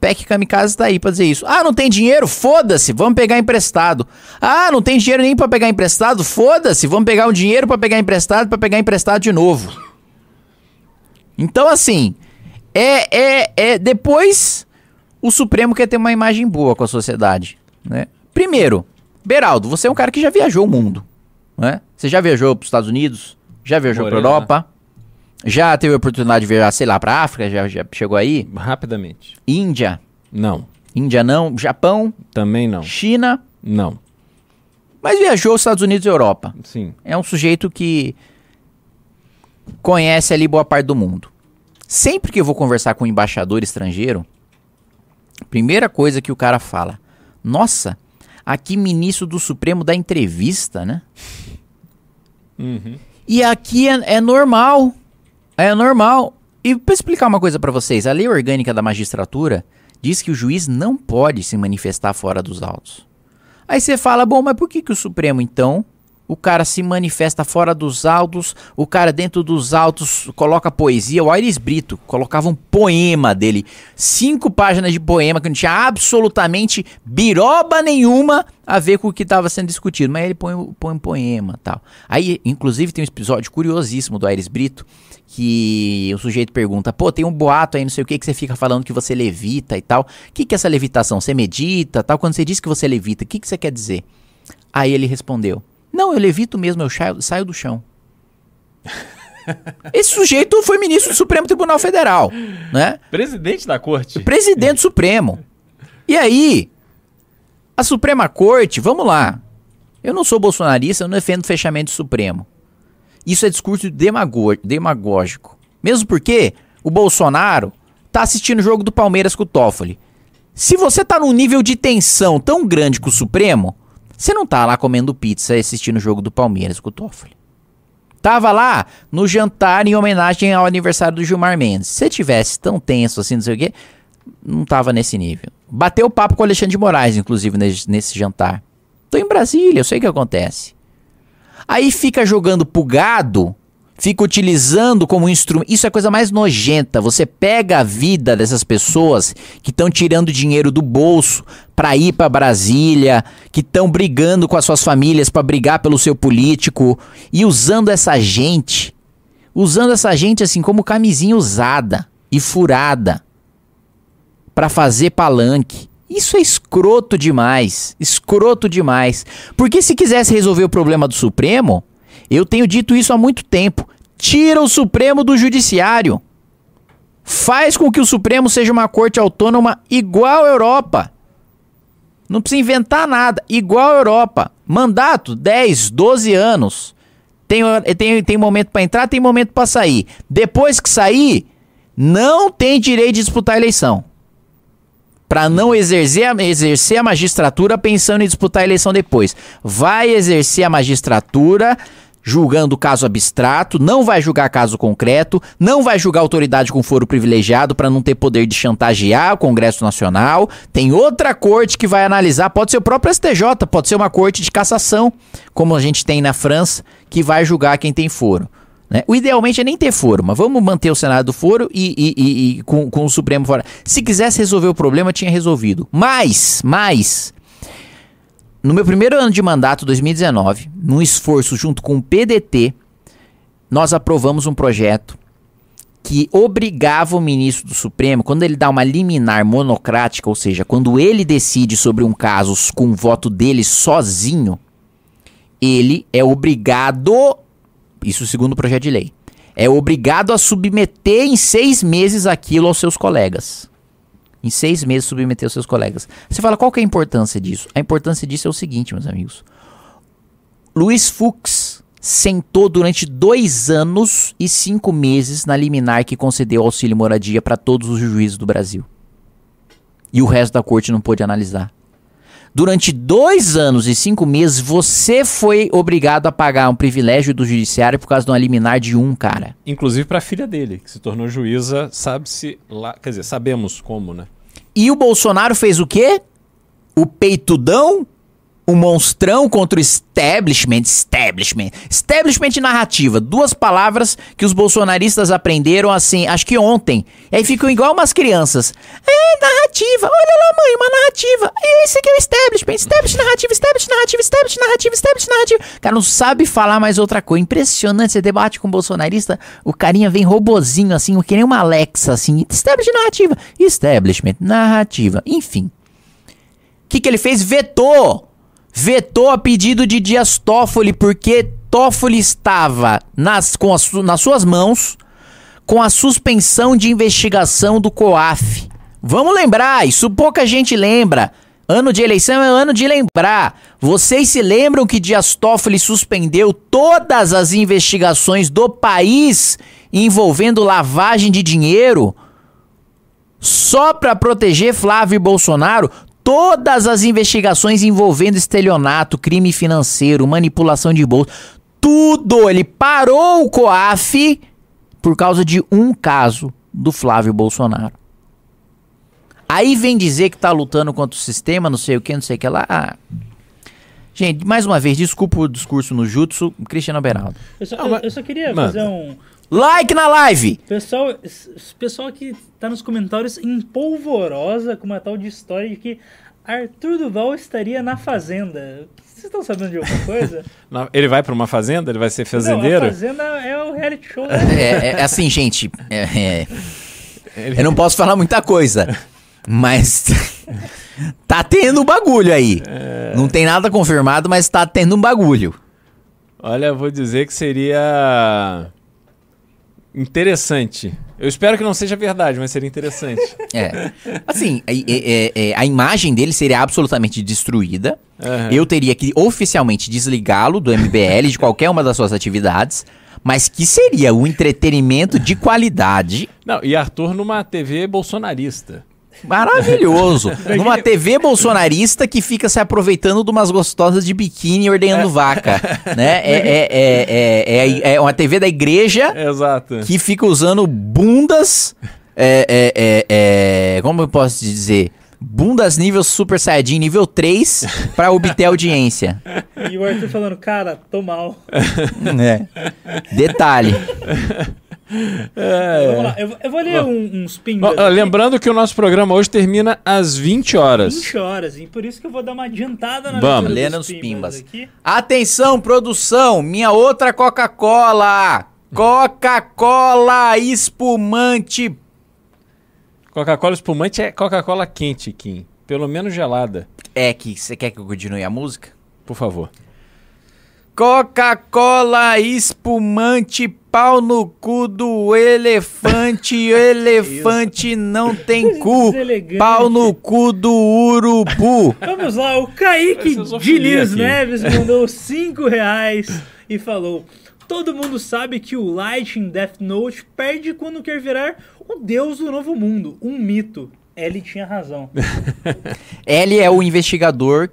Speaker 3: PEC Kamikaze tá aí pra dizer isso. Ah, não tem dinheiro? Foda-se, vamos pegar emprestado. Ah, não tem dinheiro nem pra pegar emprestado? Foda-se, vamos pegar um dinheiro pra pegar emprestado pra pegar emprestado de novo. Então, assim, é, é, é. Depois, o Supremo quer ter uma imagem boa com a sociedade, né? Primeiro, Beraldo, você é um cara que já viajou o mundo, né? Você já viajou para os Estados Unidos, já viajou para. Europa, já teve a oportunidade de viajar, sei lá, para África, já, já chegou aí,
Speaker 2: Rapidamente.
Speaker 3: Índia,
Speaker 2: Não.
Speaker 3: Índia não, Japão,
Speaker 2: Também não.
Speaker 3: China,
Speaker 2: Não.
Speaker 3: mas viajou os Estados Unidos e Europa.
Speaker 2: Sim.
Speaker 3: É um sujeito que conhece ali boa parte do mundo. Sempre que eu vou conversar com um embaixador estrangeiro, primeira coisa que o cara fala: Nossa, aqui ministro do Supremo dá entrevista, né?
Speaker 2: Uhum.
Speaker 3: E aqui é, é normal. É normal. E pra explicar uma coisa pra vocês, a lei orgânica da magistratura diz que o juiz não pode se manifestar fora dos autos. Aí você fala, bom, mas por que, que o Supremo, então, o cara se manifesta fora dos autos, o cara dentro dos autos coloca poesia, o Aires Brito colocava um poema dele, cinco páginas de poema que não tinha absolutamente biroba nenhuma a ver com o que estava sendo discutido, mas ele põe, põe um poema tal. Aí, inclusive, tem um episódio curiosíssimo do Aires Brito, que o sujeito pergunta, pô, tem um boato aí, não sei o que, que você fica falando que você levita e tal. O que, que é essa levitação? Você medita tal? Quando você diz que você levita, o que, que você quer dizer? Aí ele respondeu, não, eu levito mesmo, eu saio, do chão. Esse sujeito foi ministro do Supremo Tribunal Federal, né?
Speaker 2: Presidente da corte.
Speaker 3: Presidente do Supremo. E aí, a Suprema Corte, vamos lá. Eu não sou bolsonarista, eu não defendo fechamento do Supremo. Isso é discurso demagógico. Mesmo porque o Bolsonaro tá assistindo o jogo do Palmeiras com o Toffoli. Se você tá num nível de tensão tão grande com o Supremo, você não tá lá comendo pizza e assistindo o jogo do Palmeiras com o Toffoli. Tava lá no jantar em homenagem ao aniversário do Gilmar Mendes. Se tivesse tão tenso assim, não sei o quê, não tava nesse nível. Bateu papo com o Alexandre de Moraes, inclusive, nesse, nesse jantar. Tô em Brasília, eu sei o que acontece. Aí fica jogando pro gado, fica utilizando como instrumento. Isso é a coisa mais nojenta. Você pega a vida dessas pessoas que estão tirando dinheiro do bolso pra ir pra Brasília, que estão brigando com as suas famílias pra brigar pelo seu político e usando essa gente, usando essa gente assim como camisinha usada e furada pra fazer palanque. Isso é escroto demais, escroto demais. Porque se quisesse resolver o problema do Supremo, eu tenho dito isso há muito tempo. Tira o Supremo do judiciário. Faz com que o Supremo seja uma corte autônoma igual à Europa. Não precisa inventar nada, igual à Europa. Mandato 10, 12 anos. Tem, tem, tem momento para entrar, tem momento para sair. Depois que sair, não tem direito de disputar a eleição. Para não exercer exercer a magistratura pensando em disputar a eleição depois. Vai exercer a magistratura julgando caso abstrato, não vai julgar caso concreto, não vai julgar autoridade com foro privilegiado para não ter poder de chantagear o Congresso Nacional. Tem outra corte que vai analisar, pode ser o próprio STJ, pode ser uma corte de cassação, como a gente tem na França, que vai julgar quem tem foro. Né? O idealmente é nem ter foro, mas vamos manter o Senado do foro e, e, e, e com, com o Supremo fora. Se quisesse resolver o problema, tinha resolvido. Mas, mas, no meu primeiro ano de mandato, 2019, num esforço junto com o PDT, nós aprovamos um projeto que obrigava o ministro do Supremo, quando ele dá uma liminar monocrática, ou seja, quando ele decide sobre um caso com o voto dele sozinho, ele é obrigado, isso segundo o projeto de lei, é obrigado a submeter em seis meses aquilo aos seus colegas em seis meses submeter os seus colegas. Você fala, qual que é a importância disso? A importância disso é o seguinte, meus amigos. Luiz Fux sentou durante dois anos e cinco meses na liminar que concedeu auxílio moradia para todos os juízes do Brasil. E o resto da corte não pôde analisar. Durante dois anos e cinco meses, você foi obrigado a pagar um privilégio do judiciário por causa de uma liminar de um cara.
Speaker 2: Inclusive para a filha dele, que se tornou juíza, sabe-se lá. Quer dizer, sabemos como, né?
Speaker 3: E o Bolsonaro fez o quê? O peitudão o monstrão contra o establishment, establishment, establishment narrativa, duas palavras que os bolsonaristas aprenderam assim, acho que ontem. E aí ficam igual umas crianças. É, narrativa, olha lá mãe, uma narrativa. E esse aqui é o establishment, establishment narrativa, establishment narrativa, establishment narrativa, establishment narrativa. O cara não sabe falar mais outra coisa. Impressionante, você debate com um bolsonarista, o carinha vem robozinho assim, que nem uma Alexa assim, establishment narrativa, establishment narrativa, enfim. O que, que ele fez? Vetou vetou a pedido de Dias Toffoli porque Toffoli estava nas, com as, nas suas mãos com a suspensão de investigação do COAF. Vamos lembrar, isso pouca gente lembra. Ano de eleição é ano de lembrar. Vocês se lembram que Dias Toffoli suspendeu todas as investigações do país envolvendo lavagem de dinheiro? Só para proteger Flávio Bolsonaro? Todas as investigações envolvendo estelionato, crime financeiro, manipulação de bolsa, tudo. Ele parou o COAF por causa de um caso do Flávio Bolsonaro. Aí vem dizer que tá lutando contra o sistema, não sei o que, não sei o que lá. Ah. Gente, mais uma vez, desculpa o discurso no Jutsu, Cristiano Beraldo.
Speaker 1: Eu só, eu, eu só queria Mano. fazer um.
Speaker 3: Like na live!
Speaker 1: Pessoal, pessoal que tá nos comentários em polvorosa com uma tal de história de que Arthur Duval estaria na fazenda. Vocês estão sabendo de alguma coisa?
Speaker 2: ele vai para uma fazenda? Ele vai ser fazendeiro? Não, a
Speaker 1: fazenda é o reality show.
Speaker 3: Né? É, é, assim, gente. É, é, eu não posso falar muita coisa, mas tá tendo um bagulho aí. É. Não tem nada confirmado, mas tá tendo um bagulho.
Speaker 2: Olha, vou dizer que seria interessante. Eu espero que não seja verdade, mas seria interessante.
Speaker 3: É. Assim, a, a, a imagem dele seria absolutamente destruída. Uhum. Eu teria que oficialmente desligá-lo do MBL de qualquer uma das suas atividades. Mas que seria o um entretenimento de qualidade.
Speaker 2: Não, e Arthur numa TV bolsonarista.
Speaker 3: Maravilhoso. Numa TV bolsonarista que fica se aproveitando de umas gostosas de biquíni ordenhando é. vaca. Né? É, é, é, é, é, uma TV da igreja
Speaker 2: Exato.
Speaker 3: que fica usando bundas. É, é, é, como eu posso dizer? bundas nível Super Saiyajin nível 3 para obter audiência.
Speaker 1: E o Arthur falando, cara, tô mal.
Speaker 3: É. Detalhe.
Speaker 1: É. Vamos lá, eu, eu vou ler um, uns pingos.
Speaker 2: Lembrando que o nosso programa hoje termina às 20 horas.
Speaker 1: 20 horas, e por isso que eu vou dar uma adiantada na
Speaker 3: Vamos, lendo os pimbas. Aqui. Atenção, produção, minha outra Coca-Cola. Coca-Cola espumante.
Speaker 2: Coca-Cola espumante é Coca-Cola quente, Kim. Pelo menos gelada.
Speaker 3: É que você quer que eu continue a música?
Speaker 2: Por favor.
Speaker 3: Coca-Cola espumante pau no cu do elefante, elefante não tem cu. Pau no cu do urubu.
Speaker 1: Vamos lá, o Kaique Diniz Neves mandou 5 reais e falou: Todo mundo sabe que o Light em Death Note perde quando quer virar o deus do novo mundo, um mito. Ele tinha razão.
Speaker 3: Ele é o investigador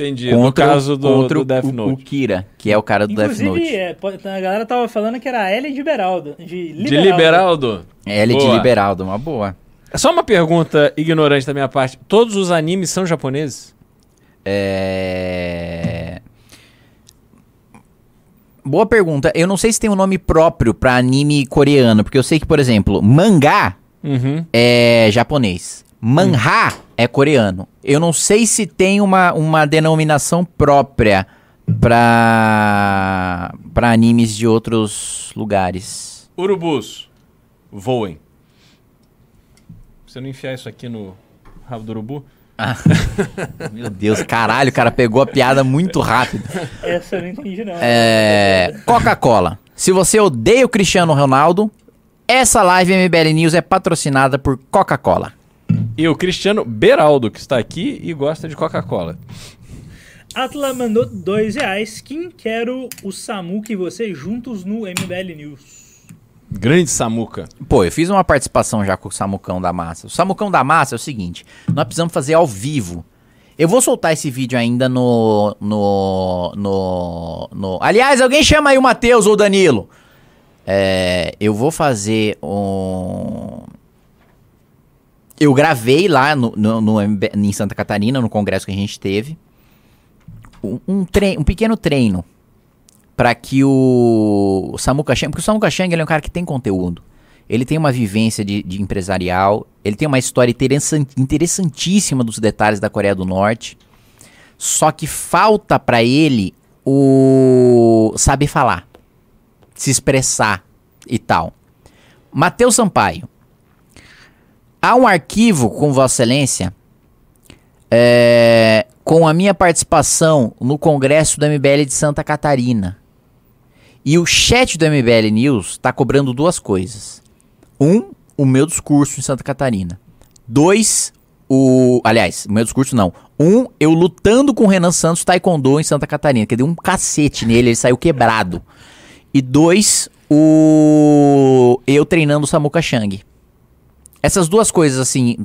Speaker 2: Entendi.
Speaker 3: contra,
Speaker 2: no caso do,
Speaker 3: contra
Speaker 2: do Death
Speaker 3: o, o
Speaker 2: Note.
Speaker 3: Kira, que é o cara do Death
Speaker 1: Inclusive,
Speaker 3: Note.
Speaker 1: é, a galera tava falando que era a L de Beraldo. De
Speaker 2: De
Speaker 1: Liberaldo.
Speaker 2: Liberaldo?
Speaker 3: L de
Speaker 2: Boa.
Speaker 3: Liberaldo, uma boa.
Speaker 2: É Só uma pergunta ignorante da minha parte. Todos os animes são japoneses?
Speaker 3: É... Boa pergunta. Eu não sei se tem um nome próprio pra anime coreano, porque eu sei que, por exemplo, mangá
Speaker 2: Uhum.
Speaker 3: é japonês. Manhá é coreano. Eu não sei se tem uma, uma denominação própria pra, pra animes de outros lugares.
Speaker 2: Urubus, voem. Você não enfiar isso aqui no rabo do urubu?
Speaker 3: Meu Deus, caralho, o cara pegou a piada muito rápido.
Speaker 1: Essa eu não entendi, não.
Speaker 3: É, Coca-Cola. Se você odeia o Cristiano Ronaldo, essa live MBL News é patrocinada por Coca-Cola.
Speaker 2: E o Cristiano Beraldo, que está aqui e gosta de Coca-Cola.
Speaker 1: Atla mandou dois reais. Quem quero o Samuca e você juntos no MBL News?
Speaker 2: Grande Samuca.
Speaker 3: Pô, eu fiz uma participação já com o Samucão da Massa. O Samucão da Massa é o seguinte: nós precisamos fazer ao vivo. Eu vou soltar esse vídeo ainda no. No. No. no- Aliás, alguém chama aí o Matheus ou o Danilo. É, eu vou fazer um. Eu gravei lá no, no, no em Santa Catarina, no congresso que a gente teve. Um, um, um pequeno treino para que o, o Samuka Chang, porque o Samuka Chang ele é um cara que tem conteúdo. Ele tem uma vivência de, de empresarial, ele tem uma história interessan- interessantíssima dos detalhes da Coreia do Norte. Só que falta para ele o saber falar, se expressar e tal. Matheus Sampaio. Há um arquivo com Vossa Excelência é, com a minha participação no Congresso do MBL de Santa Catarina. E o chat do MBL News está cobrando duas coisas. Um, o meu discurso em Santa Catarina. Dois, o. Aliás, o meu discurso não. Um, eu lutando com o Renan Santos Taekwondo em Santa Catarina, que deu um cacete nele, ele saiu quebrado. E dois, o. Eu treinando o Samuka Chang. Essas duas coisas, assim,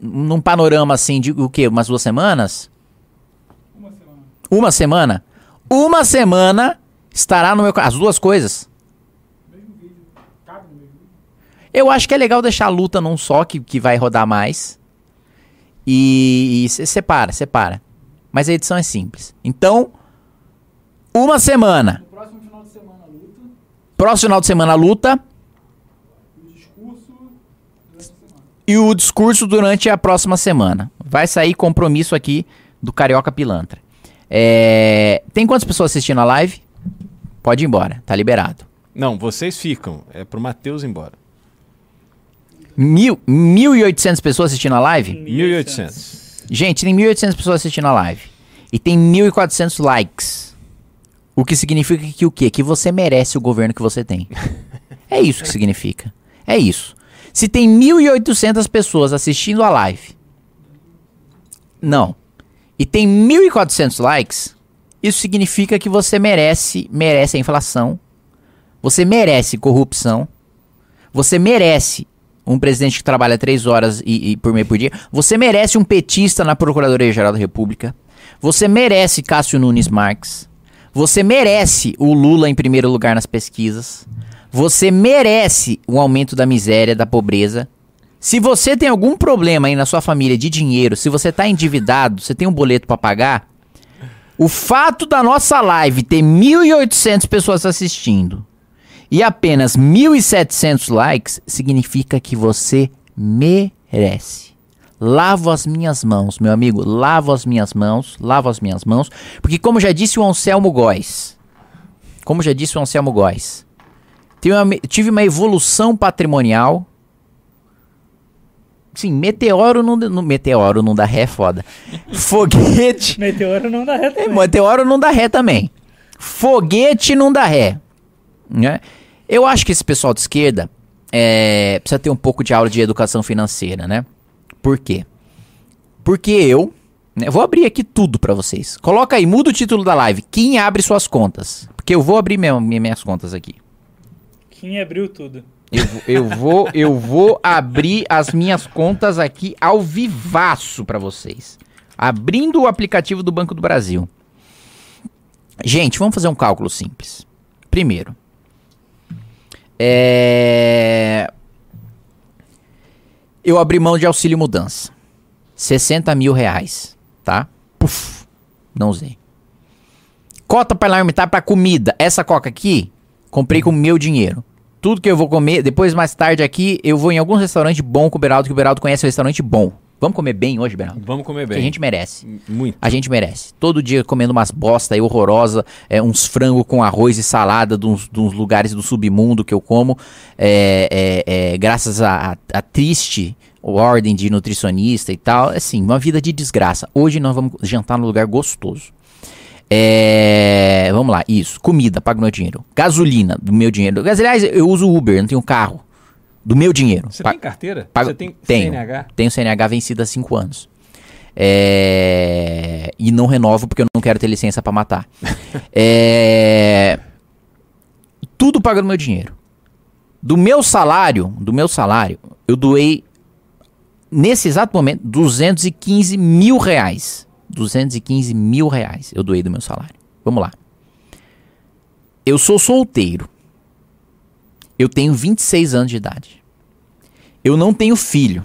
Speaker 3: num panorama assim de o quê? Umas duas semanas? Uma semana? Uma semana estará no meu. As duas coisas? Eu acho que é legal deixar a luta num só, que, que vai rodar mais. E, e se- separa, separa. Mas a edição é simples. Então, uma semana.
Speaker 4: Próximo final de semana luta.
Speaker 3: Próximo final de semana, luta.
Speaker 4: E o discurso durante a semana.
Speaker 3: E o discurso durante a próxima semana. Vai sair compromisso aqui do Carioca Pilantra. É, Tem quantas pessoas assistindo a live? Pode ir embora, tá liberado.
Speaker 2: Não, vocês ficam. É pro Matheus ir embora.
Speaker 3: Mil, 1.800 pessoas assistindo a live?
Speaker 2: 1800.
Speaker 3: Gente, tem 1.800 pessoas assistindo a live. E tem 1.400 likes. O que significa que o quê? Que você merece o governo que você tem. É isso que significa. É isso. Se tem 1.800 pessoas assistindo a live. Não. E tem 1.400 likes. Isso significa que você merece, merece a inflação. Você merece corrupção. Você merece um presidente que trabalha três horas e, e por meio por dia. Você merece um petista na Procuradoria-Geral da República. Você merece Cássio Nunes Marques. Você merece o Lula em primeiro lugar nas pesquisas. Você merece o aumento da miséria, da pobreza. Se você tem algum problema aí na sua família de dinheiro, se você tá endividado, você tem um boleto para pagar, o fato da nossa live ter 1.800 pessoas assistindo e apenas 1.700 likes significa que você merece. Lavo as minhas mãos, meu amigo, lavo as minhas mãos, lavo as minhas mãos, porque como já disse o Anselmo Góes, como já disse o Anselmo Góes, tive uma, tive uma evolução patrimonial. Sim, meteoro não, não meteoro não dá ré, é foda. Foguete
Speaker 1: Meteoro não dá reta.
Speaker 3: é, meteoro não dá ré também. Foguete não dá ré. Né? Eu acho que esse pessoal de esquerda é, precisa ter um pouco de aula de educação financeira, né? Por quê? Porque eu, né, vou abrir aqui tudo pra vocês. Coloca aí, muda o título da live. Quem abre suas contas? Porque eu vou abrir mesmo, minhas contas aqui.
Speaker 1: Quem abriu tudo.
Speaker 3: Eu, eu vou, eu vou abrir as minhas contas aqui ao vivaço pra vocês. Abrindo o aplicativo do Banco do Brasil. Gente, vamos fazer um cálculo simples. Primeiro, é... eu abri mão de auxílio mudança. 60 mil reais, tá? Puf, não usei. Cota parlamentar para comida. Essa coca aqui, comprei com meu dinheiro. Tudo que eu vou comer, depois mais tarde aqui, eu vou em algum restaurante bom com o Beraldo, que o Beraldo conhece um restaurante bom. Vamos comer bem hoje, Beraldo?
Speaker 2: Vamos comer
Speaker 3: Que
Speaker 2: bem.
Speaker 3: a gente merece.
Speaker 2: Muito.
Speaker 3: A gente merece. Todo dia comendo umas bosta aí horrorosa, é, uns frango com arroz e salada de uns, de uns lugares do submundo que eu como, é, é, é, graças a, a- a triste ordem de nutricionista e tal. Assim, uma vida de desgraça. Hoje nós vamos jantar num lugar gostoso. É, vamos lá, isso. Comida, pago meu dinheiro. Gasolina, do meu dinheiro. Aliás, eu uso Uber, não tenho carro. Do meu dinheiro.
Speaker 2: Você tem carteira?
Speaker 3: Pago-
Speaker 2: Você tem
Speaker 3: tenho.
Speaker 2: CNH?
Speaker 3: Tenho CNH vencido há 5 anos. É, E não renovo porque eu não quero ter licença pra matar. É, Tudo paga do meu dinheiro. Do meu salário, do meu salário, eu doei, nesse exato momento, 215 mil reais. 215 mil reais eu doei do meu salário. Vamos lá. Eu sou solteiro. Eu tenho 26 anos de idade. Eu não tenho filho.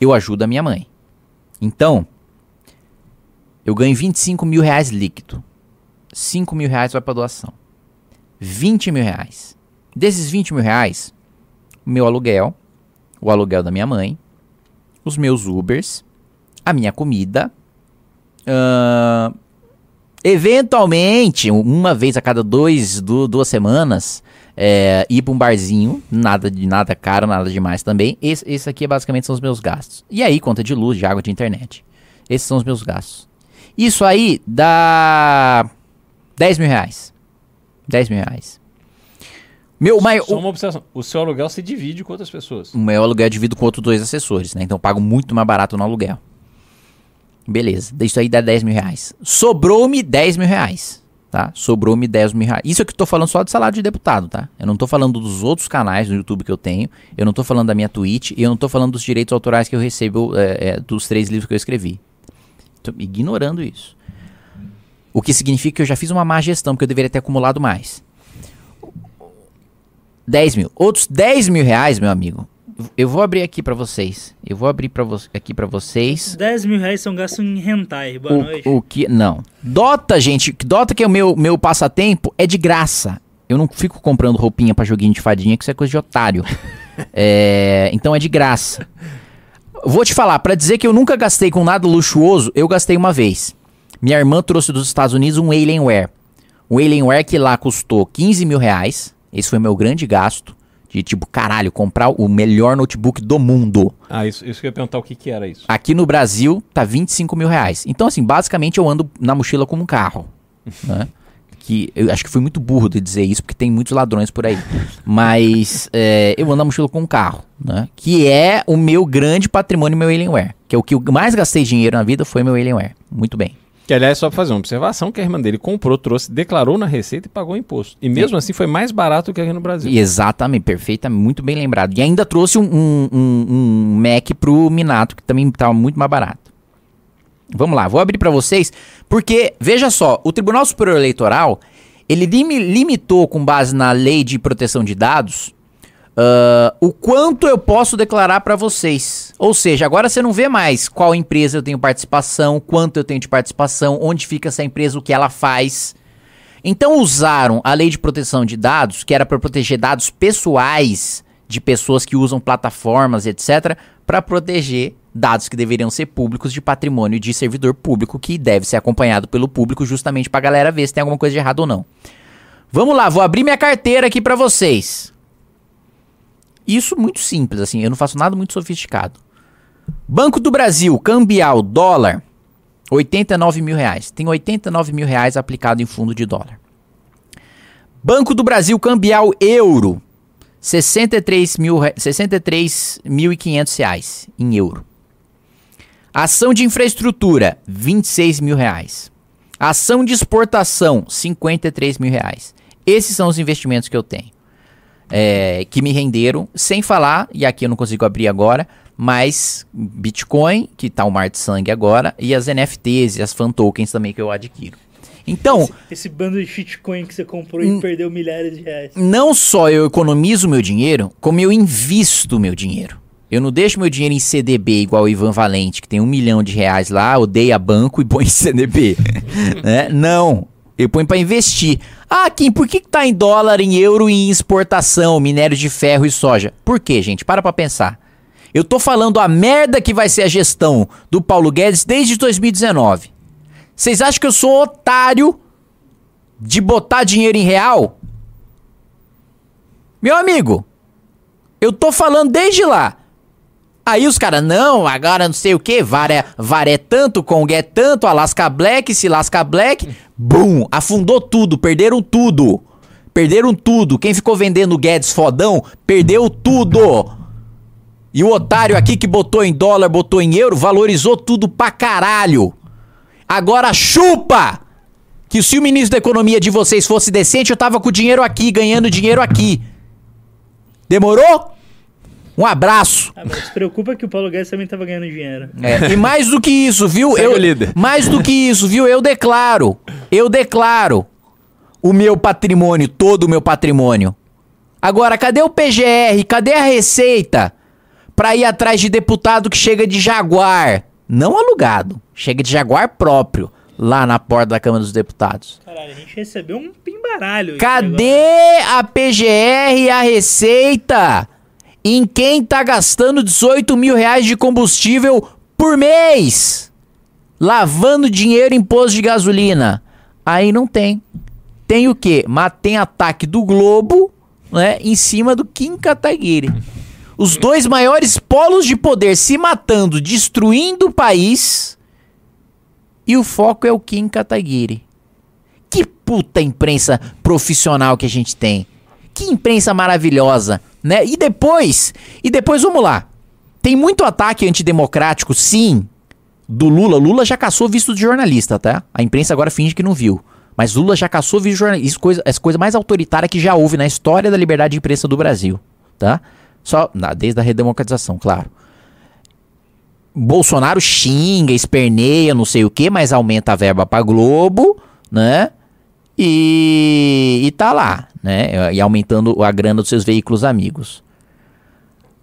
Speaker 3: Eu ajudo a minha mãe. Então, eu ganho 25 mil reais líquido. 5 mil reais vai para doação. 20 mil reais. Desses 20 mil reais, meu aluguel, o aluguel da minha mãe, os meus Ubers, a minha comida, ahn, eventualmente, uma vez a cada dois, du- duas semanas, é, ir para um barzinho, nada de nada caro, nada demais também. Esse, esse aqui basicamente são os meus gastos. E aí, conta de luz, de água, de internet. Esses são os meus gastos. Isso aí dá 10 mil reais. 10 mil reais. Meu, mai-
Speaker 2: Só uma observação. O seu aluguel se divide com outras pessoas.
Speaker 3: o meu aluguel eu divido com outros dois assessores, né? Então eu pago muito mais barato no aluguel. Beleza, isso aí dá 10 mil reais. Sobrou-me 10 mil reais, tá? Sobrou-me 10 mil reais. Isso aqui eu tô falando só de salário de deputado, tá? Eu não tô falando dos outros canais no YouTube que eu tenho, eu não tô falando da minha Twitch, e eu não tô falando dos direitos autorais que eu recebo é, é, dos três livros que eu escrevi. Tô ignorando isso. O que significa que eu já fiz uma má gestão, porque eu deveria ter acumulado mais. 10 mil. Outros 10 mil reais, meu amigo. Eu vou abrir aqui pra vocês. Eu vou abrir pra vo aqui pra vocês.
Speaker 1: 10 mil reais são gastos em hentai. Boa noite.
Speaker 3: O, o que. Não. Dota, gente. Dota, que é o meu, meu passatempo, é de graça. Eu não fico comprando roupinha pra joguinho de fadinha, que isso é coisa de otário. É, então é de graça. Vou te falar, pra dizer que eu nunca gastei com nada luxuoso, eu gastei uma vez. Minha irmã trouxe dos Estados Unidos um Alienware. Um Alienware que lá custou 15 mil reais. Esse foi meu grande gasto. De tipo, caralho, comprar o melhor notebook do mundo.
Speaker 2: Ah, isso, isso que eu ia perguntar o que, que era isso.
Speaker 3: Aqui no Brasil tá 25 mil reais. Então, assim, basicamente eu ando na mochila como um carro. né? Que eu acho que fui muito burro de dizer isso, porque tem muitos ladrões por aí. Mas é, eu ando na mochila com um carro, né? Que é o meu grande patrimônio, meu Alienware. Que é o que eu mais gastei dinheiro na vida foi meu Alienware. Muito bem.
Speaker 2: Que, aliás, só pra fazer uma observação, que a irmã dele comprou, trouxe, declarou na receita e pagou imposto. E mesmo assim foi mais barato que aqui no Brasil.
Speaker 3: E exatamente, perfeita, muito bem lembrado. E ainda trouxe um, um, um- um Mac pro Minato, que também estava muito mais barato. Vamos lá, vou abrir para vocês, porque, veja só, o Tribunal Superior Eleitoral, ele limi- limitou, com base na lei de proteção de dados, ah, o quanto eu posso declarar para vocês. Ou seja, agora você não vê mais qual empresa eu tenho participação, quanto eu tenho de participação, onde fica essa empresa, o que ela faz. Então usaram a lei de proteção de dados, que era para proteger dados pessoais de pessoas que usam plataformas, etc, para proteger dados que deveriam ser públicos de patrimônio de servidor público que deve ser acompanhado pelo público justamente para a galera ver se tem alguma coisa de errado ou não. Vamos lá, vou abrir minha carteira aqui para vocês. Isso muito simples assim, eu não faço nada muito sofisticado. Banco do Brasil, cambial, dólar, 89 mil reais. Tem 89 mil reais aplicado em fundo de dólar. Banco do Brasil, cambial, euro, 63 mil, re- 63.500 reais em euro. Ação de infraestrutura, 26 mil reais. Ação de exportação, 53 mil reais. Esses são os investimentos que eu tenho. É, que me renderam, sem falar, e aqui eu não consigo abrir agora, mas Bitcoin, que tá o mar de sangue agora, e as NFTs e as fan tokens também que eu adquiro. Então,
Speaker 1: Esse, esse bando de shitcoin que você comprou e perdeu milhares de reais.
Speaker 3: não só eu economizo meu dinheiro, como eu invisto meu dinheiro. Eu não deixo meu dinheiro em CDB igual o Ivan Valente, que tem um milhão de reais lá, odeia banco e põe em CDB. né? Não. Eu ponho pra investir. Ah, Kim, por que, que tá em dólar, em euro e em exportação, minério de ferro e soja? Por quê, gente? Para pra pensar. Eu tô falando a merda que vai ser a gestão do Paulo Guedes desde 2019. Vocês acham que eu sou otário de botar dinheiro em real? Meu amigo, eu tô falando desde lá. Aí os caras, não, agora não sei o que, VAR é, é tanto, Kong é tanto, Alaska Black, se lasca Black, bum, afundou tudo, perderam tudo. Perderam tudo. Quem ficou vendendo Guedes fodão, perdeu tudo. E o otário aqui que botou em dólar, botou em euro, valorizou tudo pra caralho. Agora chupa! Que se o ministro da economia de vocês fosse decente, eu tava com dinheiro aqui, ganhando dinheiro aqui. Demorou? Um abraço.
Speaker 1: Ah, mas se preocupa que o Paulo Guedes também tava ganhando dinheiro.
Speaker 3: É, e mais do que isso, viu? Eu,
Speaker 2: o líder.
Speaker 3: Mais do que isso, viu? Eu declaro. Eu declaro o meu patrimônio, todo o meu patrimônio. Agora, cadê o PGR? Cadê a Receita? Pra ir atrás de deputado que chega de Jaguar. Não alugado. Chega de Jaguar próprio. Lá na porta da Câmara dos Deputados.
Speaker 1: Caralho, a gente recebeu um pimbaralho.
Speaker 3: Cadê a PGR e a Receita? Em quem tá gastando 18 mil reais de combustível por mês? Lavando dinheiro em posto de gasolina. Aí não tem. Tem o quê? Mas tem ataque do Globo, né? Em cima do Kim Kataguiri. Os dois maiores polos de poder se matando, destruindo o país. E o foco é o Kim Kataguiri. Que puta imprensa profissional que a gente tem. Que imprensa maravilhosa, né? E depois, e depois vamos lá. Tem muito ataque antidemocrático, sim, do Lula. Lula já caçou visto de jornalista, tá? A imprensa agora finge que não viu. Mas Lula já caçou visto de jornalista. Isso coisa, coisa mais autoritária que já houve na história da liberdade de imprensa do Brasil, tá? Só desde a redemocratização, claro. Bolsonaro xinga, esperneia, não sei o que, mas aumenta a verba pra Globo, né? E, e tá lá, né? E aumentando a grana dos seus veículos amigos.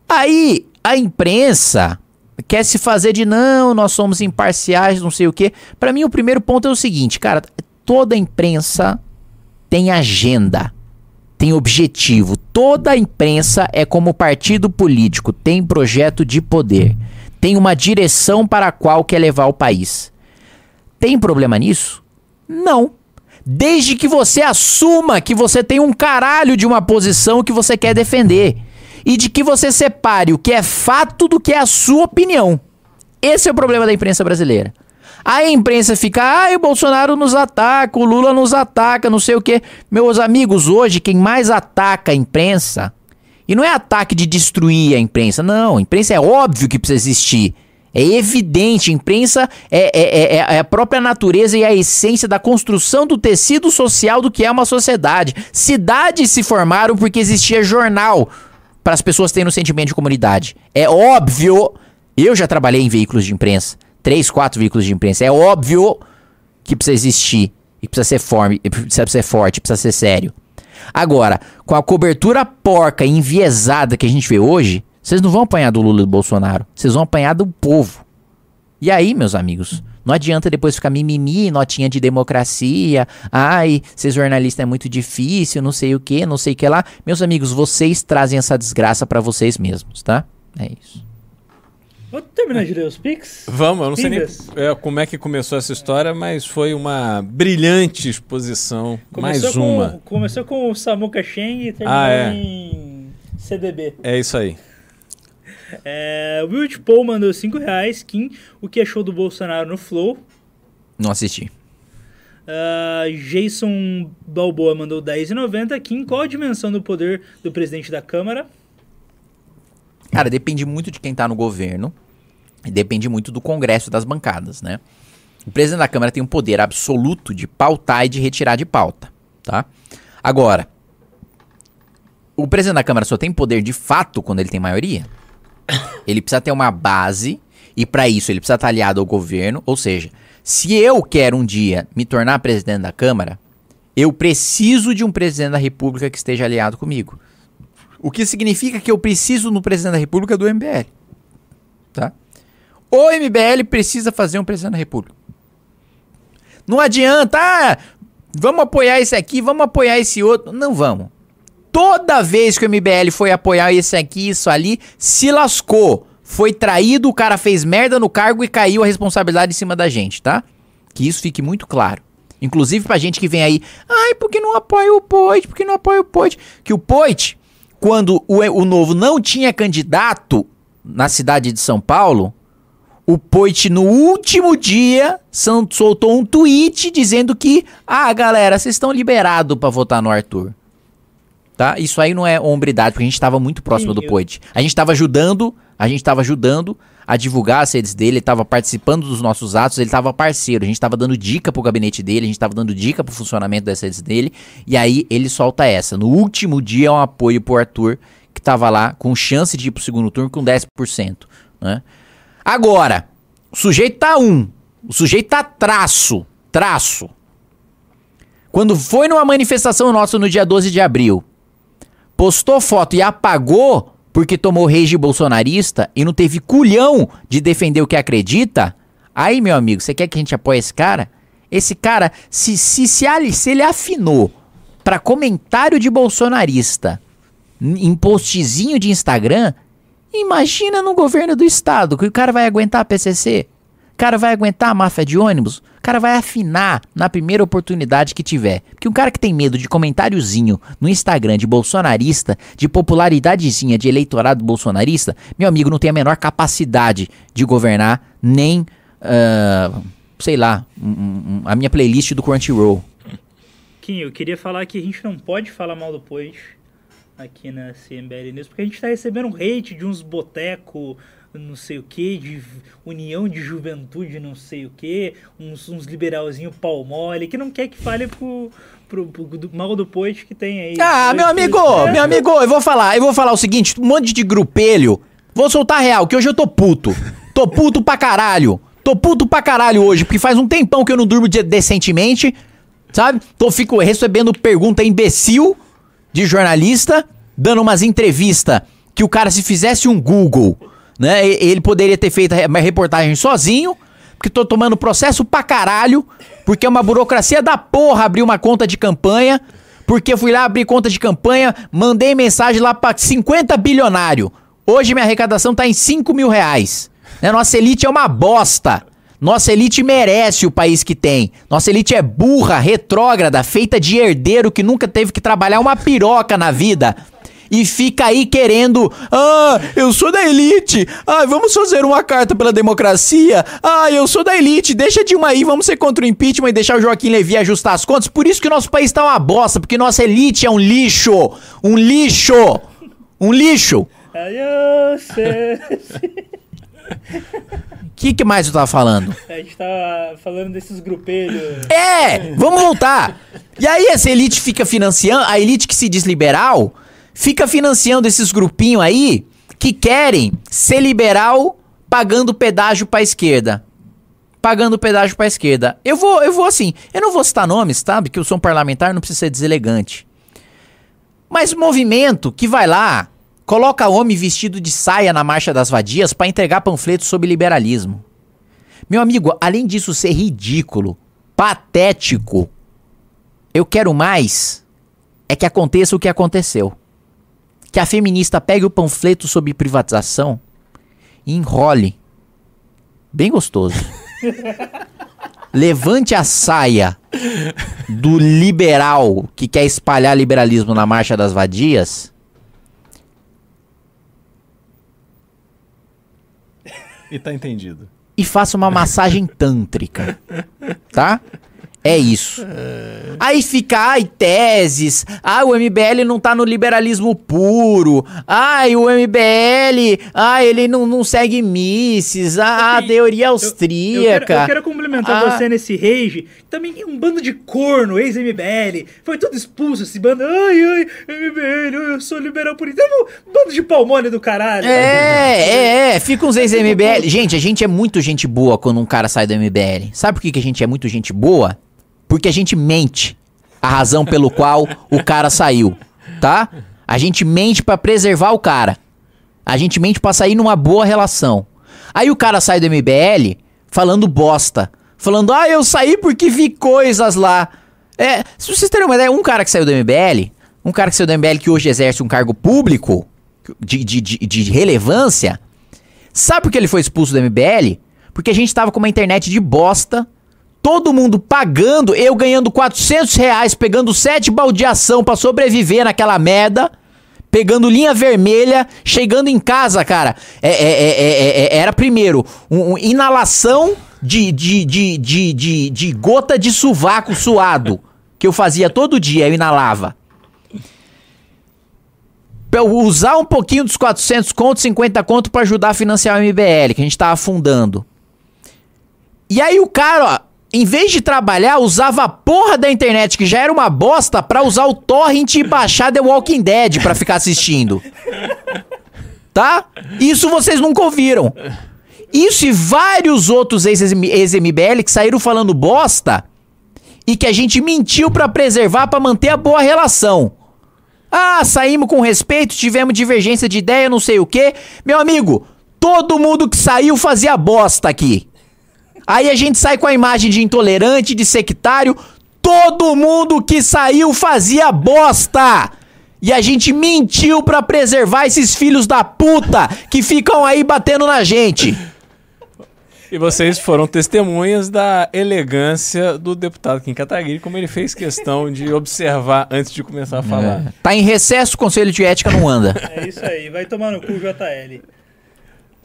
Speaker 3: Aí a imprensa quer se fazer de não, nós somos imparciais, não sei o quê. Pra mim o primeiro ponto é o seguinte, cara, toda imprensa tem agenda, tem objetivo. Toda imprensa é como partido político, tem projeto de poder, tem uma direção para a qual quer levar o país. Tem problema nisso? Não. Desde que você assuma que você tem um caralho de uma posição que você quer defender. E de que você separe o que é fato do que é a sua opinião. Esse é o problema da imprensa brasileira. A imprensa fica, ah, o Bolsonaro nos ataca, o Lula nos ataca, não sei o quê. Meus amigos, hoje quem mais ataca a imprensa, e não é ataque de destruir a imprensa, não. A imprensa é óbvio que precisa existir. É evidente, imprensa é, é- é- é a própria natureza e a essência da construção do tecido social do que é uma sociedade. Cidades se formaram porque existia jornal para as pessoas terem um sentimento de comunidade. É óbvio, eu já trabalhei em veículos de imprensa, três, quatro veículos de imprensa. É óbvio que precisa existir e precisa ser, forme, e precisa ser forte, precisa ser sério. Agora, com a cobertura porca e enviesada que a gente vê hoje, vocês não vão apanhar do Lula e do Bolsonaro, vocês vão apanhar do povo. E aí, meus amigos, não adianta depois ficar mimimi, notinha de democracia. Ai, ser jornalista é muito difícil, não sei o que, não sei o que lá. Meus amigos, vocês trazem essa desgraça pra vocês mesmos, tá? É isso.
Speaker 1: Vamos terminar de ler os pics?
Speaker 2: Vamos, eu não sei nem é, como é que começou essa história, mas foi uma brilhante exposição.
Speaker 1: Começou
Speaker 2: mais
Speaker 1: com,
Speaker 2: uma.
Speaker 1: Começou com o Samuka Cheng e terminou
Speaker 2: Ah, é.
Speaker 1: em CDB.
Speaker 2: É isso aí.
Speaker 1: É, Wilt Paul mandou 5 reais. Kim, o que achou do Bolsonaro no Flow?
Speaker 3: Não assisti.
Speaker 1: Ah, Jason Balboa mandou 10,90. Kim, qual a dimensão do poder do presidente da Câmara?
Speaker 3: Cara, depende muito de quem tá no governo. E depende muito do Congresso e das bancadas, né? O presidente da Câmara tem um poder absoluto de pautar e de retirar de pauta, tá? Agora, o presidente da Câmara só tem poder de fato quando ele tem maioria. Ele precisa ter uma base e para isso ele precisa estar aliado ao governo, ou seja, se eu quero um dia me tornar presidente da Câmara, eu preciso de um presidente da República que esteja aliado comigo. O que significa que eu preciso no presidente da República do MBL. Tá? O MBL precisa fazer um presidente da República. Não adianta, ah, vamos apoiar esse aqui, vamos apoiar esse outro. Não vamos. Toda vez que o MBL foi apoiar esse aqui, isso ali, se lascou. Foi traído, o cara fez merda no cargo e caiu a responsabilidade em cima da gente, tá? Que isso fique muito claro. Inclusive pra gente que vem aí, ai, porque não apoia o Poit, porque não apoia o Poit. Que o Poit, quando o, o Novo não tinha candidato na cidade de São Paulo, o Poit no último dia soltou um tweet dizendo que, ah, galera, vocês estão liberados pra votar no Arthur. Tá? Isso aí não é hombridade, porque a gente estava muito próximo
Speaker 1: Sim,
Speaker 3: do
Speaker 1: eu-
Speaker 3: Poit. A gente estava ajudando, a gente estava ajudando a divulgar as redes dele, ele estava participando dos nossos atos, ele estava parceiro, a gente estava dando dica pro gabinete dele, a gente estava dando dica pro funcionamento das redes dele, e aí ele solta essa. No último dia é um apoio pro Arthur, que tava lá com chance de ir pro segundo turno com 10%, né? Agora, o sujeito tá um, o sujeito tá traço, traço. Quando foi numa manifestação nossa no dia 12 de abril, postou foto e apagou porque tomou rage bolsonarista e não teve culhão de defender o que acredita, aí, meu amigo, você quer que a gente apoie esse cara? Esse cara, se, se, se, se ele afinou pra comentário de bolsonarista em postzinho de Instagram, imagina no governo do estado que o cara vai aguentar a PCC. O cara vai aguentar a máfia de ônibus? Cara vai afinar na primeira oportunidade que tiver. Porque um cara que tem medo de comentáriozinho no Instagram de bolsonarista, de popularidadezinha de eleitorado bolsonarista, meu amigo não tem a menor capacidade de governar, nem, ah, sei lá, um- um- a minha playlist do Crunchyroll.
Speaker 1: Kim, eu queria falar que a gente não pode falar mal do Poit aqui na CMBL News, porque a gente tá recebendo um hate de uns boteco, não sei o que, de união de juventude, não sei o que, uns, uns liberalzinho pau mole, que não quer que fale pro, pro, pro do- mal do Poit que tem aí.
Speaker 3: Ah, meu amigo, meu amigo, eu vou falar, eu vou falar o seguinte, um monte de grupelho. Vou soltar a real, que hoje eu tô puto. Tô puto pra caralho. Tô puto pra caralho hoje, porque faz um tempão que eu não durmo de- decentemente, sabe? Tô fico recebendo pergunta imbecil de jornalista, dando umas entrevistas que o cara se fizesse um Google, né, ele poderia ter feito a re- reportagem sozinho, porque tô tomando processo pra caralho, porque é uma burocracia da porra abrir uma conta de campanha, porque fui lá abrir conta de campanha, mandei mensagem lá pra 50 bilionário. Hoje minha arrecadação tá em 5 mil reais. Né? Nossa elite é uma bosta. Nossa elite merece o país que tem. Nossa elite é burra, retrógrada, feita de herdeiro que nunca teve que trabalhar uma piroca na vida. E fica aí querendo, ah, eu sou da elite, ah, vamos fazer uma carta pela democracia, ah, eu sou da elite, deixa a Dilma aí, vamos ser contra o impeachment e deixar o Joaquim Levy ajustar as contas. Por isso que o nosso país tá uma bosta, porque nossa elite é um lixo, um lixo, um lixo.
Speaker 1: Aí eu sei.
Speaker 3: O que, que mais eu tava falando?
Speaker 1: A gente tá falando desses grupelhos.
Speaker 3: É, vamos voltar. E aí essa elite fica financiando, a elite que se diz liberal, fica financiando esses grupinhos aí que querem ser liberal pagando pedágio pra esquerda. Pagando pedágio pra esquerda. Eu vou, eu vou assim, eu não vou citar nomes, sabe? Que eu sou um parlamentar, não precisa ser deselegante. Mas movimento que vai lá, coloca homem vestido de saia na Marcha das Vadias pra entregar panfletos sobre liberalismo. Meu amigo, além disso ser ridículo, patético, eu quero mais é que aconteça o que aconteceu. Que a feminista pegue o panfleto sobre privatização e enrole. Bem gostoso. Levante a saia do liberal que quer espalhar liberalismo na marcha das vadias
Speaker 2: E tá entendido.
Speaker 3: e faça uma massagem tântrica, tá? É isso. Aí fica, ai, teses. Ah, o MBL não tá no liberalismo puro. Ai, o MBL, ah, ele não, não segue misses. Ah, a
Speaker 1: Assim,
Speaker 3: teoria
Speaker 1: Eu- Eu, quero,
Speaker 3: austríaca.
Speaker 1: eu quero complementar
Speaker 3: Ah.
Speaker 1: você nesse rage. Também um bando de corno, ex-MBL. Foi tudo expulso esse bando. Ai, ai, MBL, eu sou liberal por isso. É um bando de palmole do caralho.
Speaker 3: É, é, é. Fica uns ex-MBL. Gente, a gente é muito gente boa quando um cara sai do MBL. Sabe por que, que a gente é muito gente boa? Porque a gente mente a razão pelo qual o cara saiu, tá? A gente mente pra preservar o cara. A gente mente pra sair numa boa relação. Aí o cara sai do MBL falando bosta. Falando, ah, eu saí porque vi coisas lá. É, se vocês terem uma ideia, um cara que saiu do MBL, um cara que saiu do MBL que hoje exerce um cargo público de, de, de, de relevância, sabe por que ele foi expulso do MBL? Porque a gente tava com uma internet de bosta, todo mundo pagando, eu ganhando 400 reais, pegando sete baldeação pra sobreviver naquela merda, pegando linha vermelha, chegando em casa, cara, é, é, é, é, é, era primeiro um, um inalação de, de, de, de, de, de gota de sovaco suado, que eu fazia todo dia, eu inalava. Eu usar um pouquinho dos 400 conto, 50 conto pra ajudar a financiar o MBL, que a gente tava afundando. E aí o cara, ó, em vez de trabalhar, usava a porra da internet, que já era uma bosta, pra usar o torrent e baixar The Walking Dead pra ficar assistindo. Tá? Isso vocês nunca ouviram. Isso e vários outros ex-MBL que saíram falando bosta e que a gente mentiu pra preservar, pra manter a boa relação. Ah, saímos com respeito, tivemos divergência de ideia, não sei o quê. Meu amigo, todo mundo que saiu fazia bosta aqui. Aí a gente sai com a imagem de intolerante, de sectário. Todo mundo que saiu fazia bosta. E a gente mentiu pra preservar esses filhos da puta que ficam aí batendo na gente.
Speaker 2: E vocês foram testemunhas da elegância do deputado Kim Kataguiri, como ele fez questão de observar antes de começar a falar.
Speaker 3: Tá em recesso, o conselho de ética não anda.
Speaker 1: É isso aí, vai tomar no cu JL.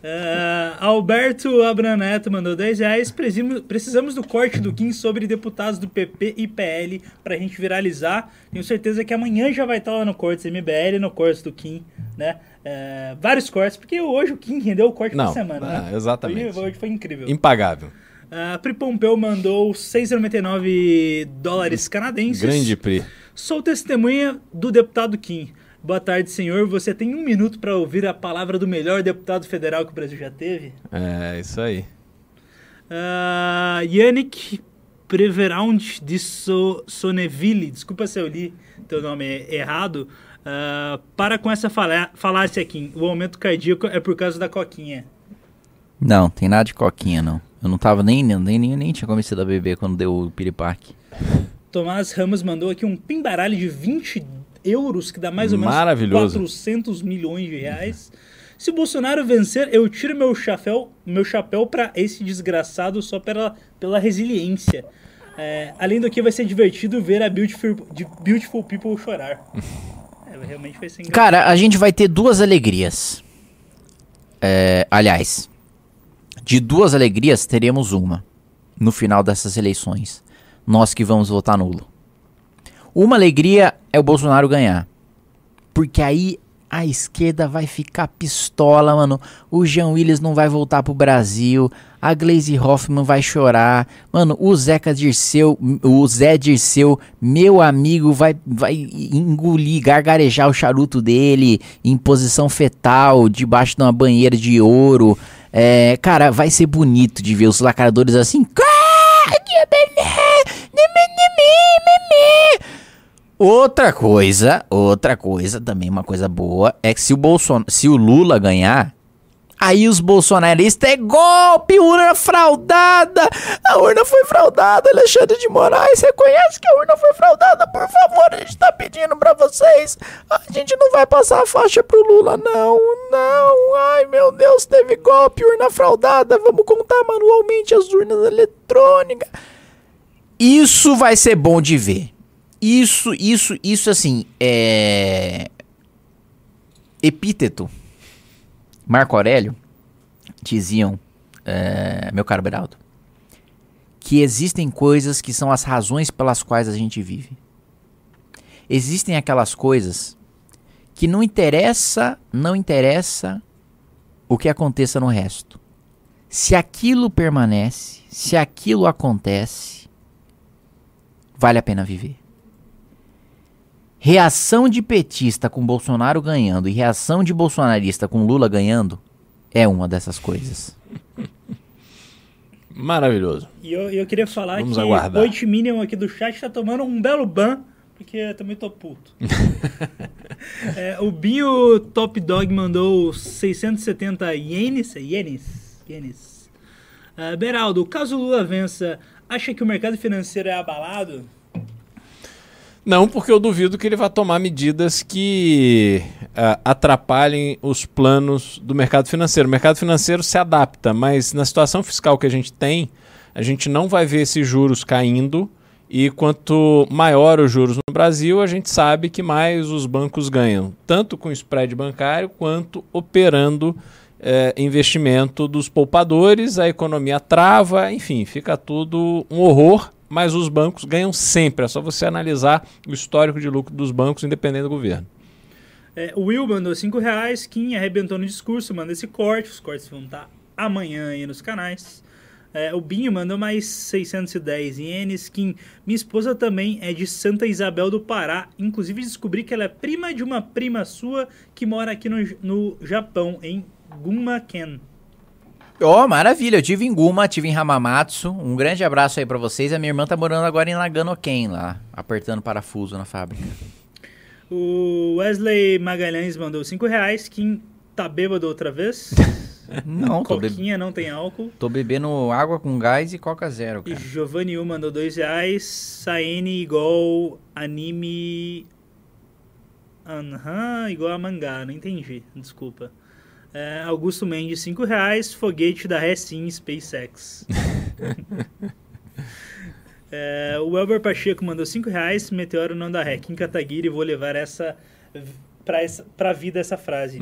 Speaker 1: Ah, Alberto Abraneto mandou 10 reais. Precisamos, do corte do Kim sobre deputados do PP e PL pra gente viralizar. Tenho certeza que amanhã já vai estar lá no Cortes MBL, no Cortes do Kim, né? Ah, vários cortes, porque hoje o Kim rendeu o corte
Speaker 2: Não,
Speaker 1: da semana,
Speaker 2: ah,
Speaker 1: né?
Speaker 2: exatamente.
Speaker 1: Hoje, hoje foi incrível.
Speaker 2: Impagável.
Speaker 1: Uh, Pri Pompeu mandou 6,99 dólares canadenses.
Speaker 2: Grande Pri.
Speaker 1: Sou testemunha do deputado Kim. Boa tarde, senhor. Você tem um minuto para ouvir a palavra do melhor deputado federal que o Brasil já teve?
Speaker 2: É, isso aí.
Speaker 1: Uh, Yannick Preveround de so Sonneville, desculpa se eu li teu nome errado. Uh, para com essa falá falácia aqui. O aumento cardíaco é por causa da coquinha.
Speaker 3: Não, tem nada de coquinha, não. Eu não tava nem, nem, nem, nem tinha começado a beber quando deu o piripaque.
Speaker 1: Tomás Ramos mandou aqui um pimbaralho de 20 euros, que dá mais ou menos
Speaker 2: Maravilhoso.
Speaker 1: 400 milhões de reais. Se o Bolsonaro vencer, eu tiro meu chapéu, meu chapéu para esse desgraçado só pela, pela resiliência. É, além do que vai ser divertido ver a Beautiful, de beautiful People chorar. É, realmente vai ser engraçado.
Speaker 3: Cara, a gente vai ter duas alegrias. É, aliás, de duas alegrias teremos uma no final dessas eleições. Nós que vamos votar nulo. Uma alegria é o Bolsonaro ganhar. Porque aí a esquerda vai ficar pistola, mano. O Jean Willis não vai voltar pro Brasil. A Glaze Hoffman vai chorar. Mano, o Zeca Dirceu, o Zé Dirceu, meu amigo, vai, vai engolir, gargarejar o charuto dele em posição fetal, debaixo de uma banheira de ouro. É, cara, vai ser bonito de ver os lacradores assim. Outra coisa, outra coisa, também uma coisa boa, é que se o, Bolson se o Lula ganhar, aí os bolsonaristas é golpe, urna fraudada, a urna foi fraudada, Alexandre de Moraes, reconhece que a urna foi fraudada, por favor, a gente tá pedindo pra vocês, a gente não vai passar a faixa pro Lula, não, não, ai meu Deus, teve golpe, urna fraudada, vamos contar manualmente as urnas eletrônicas. Isso vai ser bom de ver. Isso, isso, isso assim, é. Epíteto. Marco Aurélio diziam, é, meu caro Beraldo, que existem coisas que são as razões pelas quais a gente vive. Existem aquelas coisas que não interessa, não interessa o que aconteça no resto. Se aquilo permanece, se aquilo acontece, vale a pena viver. Reação de petista com Bolsonaro ganhando e reação de bolsonarista com Lula ganhando é uma dessas coisas.
Speaker 2: Maravilhoso.
Speaker 1: E eu, eu queria falar
Speaker 2: Vamos
Speaker 1: que
Speaker 2: aguardar.
Speaker 1: o 8 Minion aqui do chat tá tomando um belo ban, porque eu também tô puto. É, o Binho Top Dog mandou 670 ienes. Ienes. Ienes. Ah, Beraldo, caso o Lula vença, acha que o mercado financeiro é abalado?
Speaker 2: Não, porque eu duvido que ele vá tomar medidas que ah, atrapalhem os planos do mercado financeiro. O mercado financeiro se adapta, mas na situação fiscal que a gente tem, a gente não vai ver esses juros caindo. E quanto maior os juros no Brasil, a gente sabe que mais os bancos ganham, tanto com spread bancário quanto operando eh, investimento dos poupadores, a economia trava, enfim, fica tudo um horror mas os bancos ganham sempre. É só você analisar o histórico de lucro dos bancos, independente do governo.
Speaker 1: É, o Will mandou 5 reais, Kim arrebentou no discurso, manda esse corte, os cortes vão estar amanhã aí nos canais. É, o Binho mandou mais 610 ienes, Kim. Minha esposa também é de Santa Isabel do Pará, inclusive descobri que ela é prima de uma prima sua que mora aqui no, no Japão, em Gunma-ken.
Speaker 3: Ó, maravilha. Eu tive em Guma, tive em Hamamatsu. Um grande abraço aí pra vocês. A minha irmã tá morando agora em Nagano-ken, lá, apertando parafuso na fábrica.
Speaker 1: O Wesley Magalhães mandou 5 reais, Kim tá bêbado outra vez.
Speaker 3: Não, tô, be
Speaker 1: Coquinha não tem álcool.
Speaker 3: tô bebendo água com gás e coca zero,
Speaker 1: E
Speaker 3: cara.
Speaker 1: Giovanni U mandou 2 reais. Saene igual anime. Aham, igual a mangá, não entendi, desculpa. É, Augusto Mendes, 5 reais. Foguete da Recim SpaceX. É, o Elber Pacheco mandou 5 reais. Meteoro não dá ré. Kim Kataguiri, vou levar essa pra, essa, pra vida essa frase.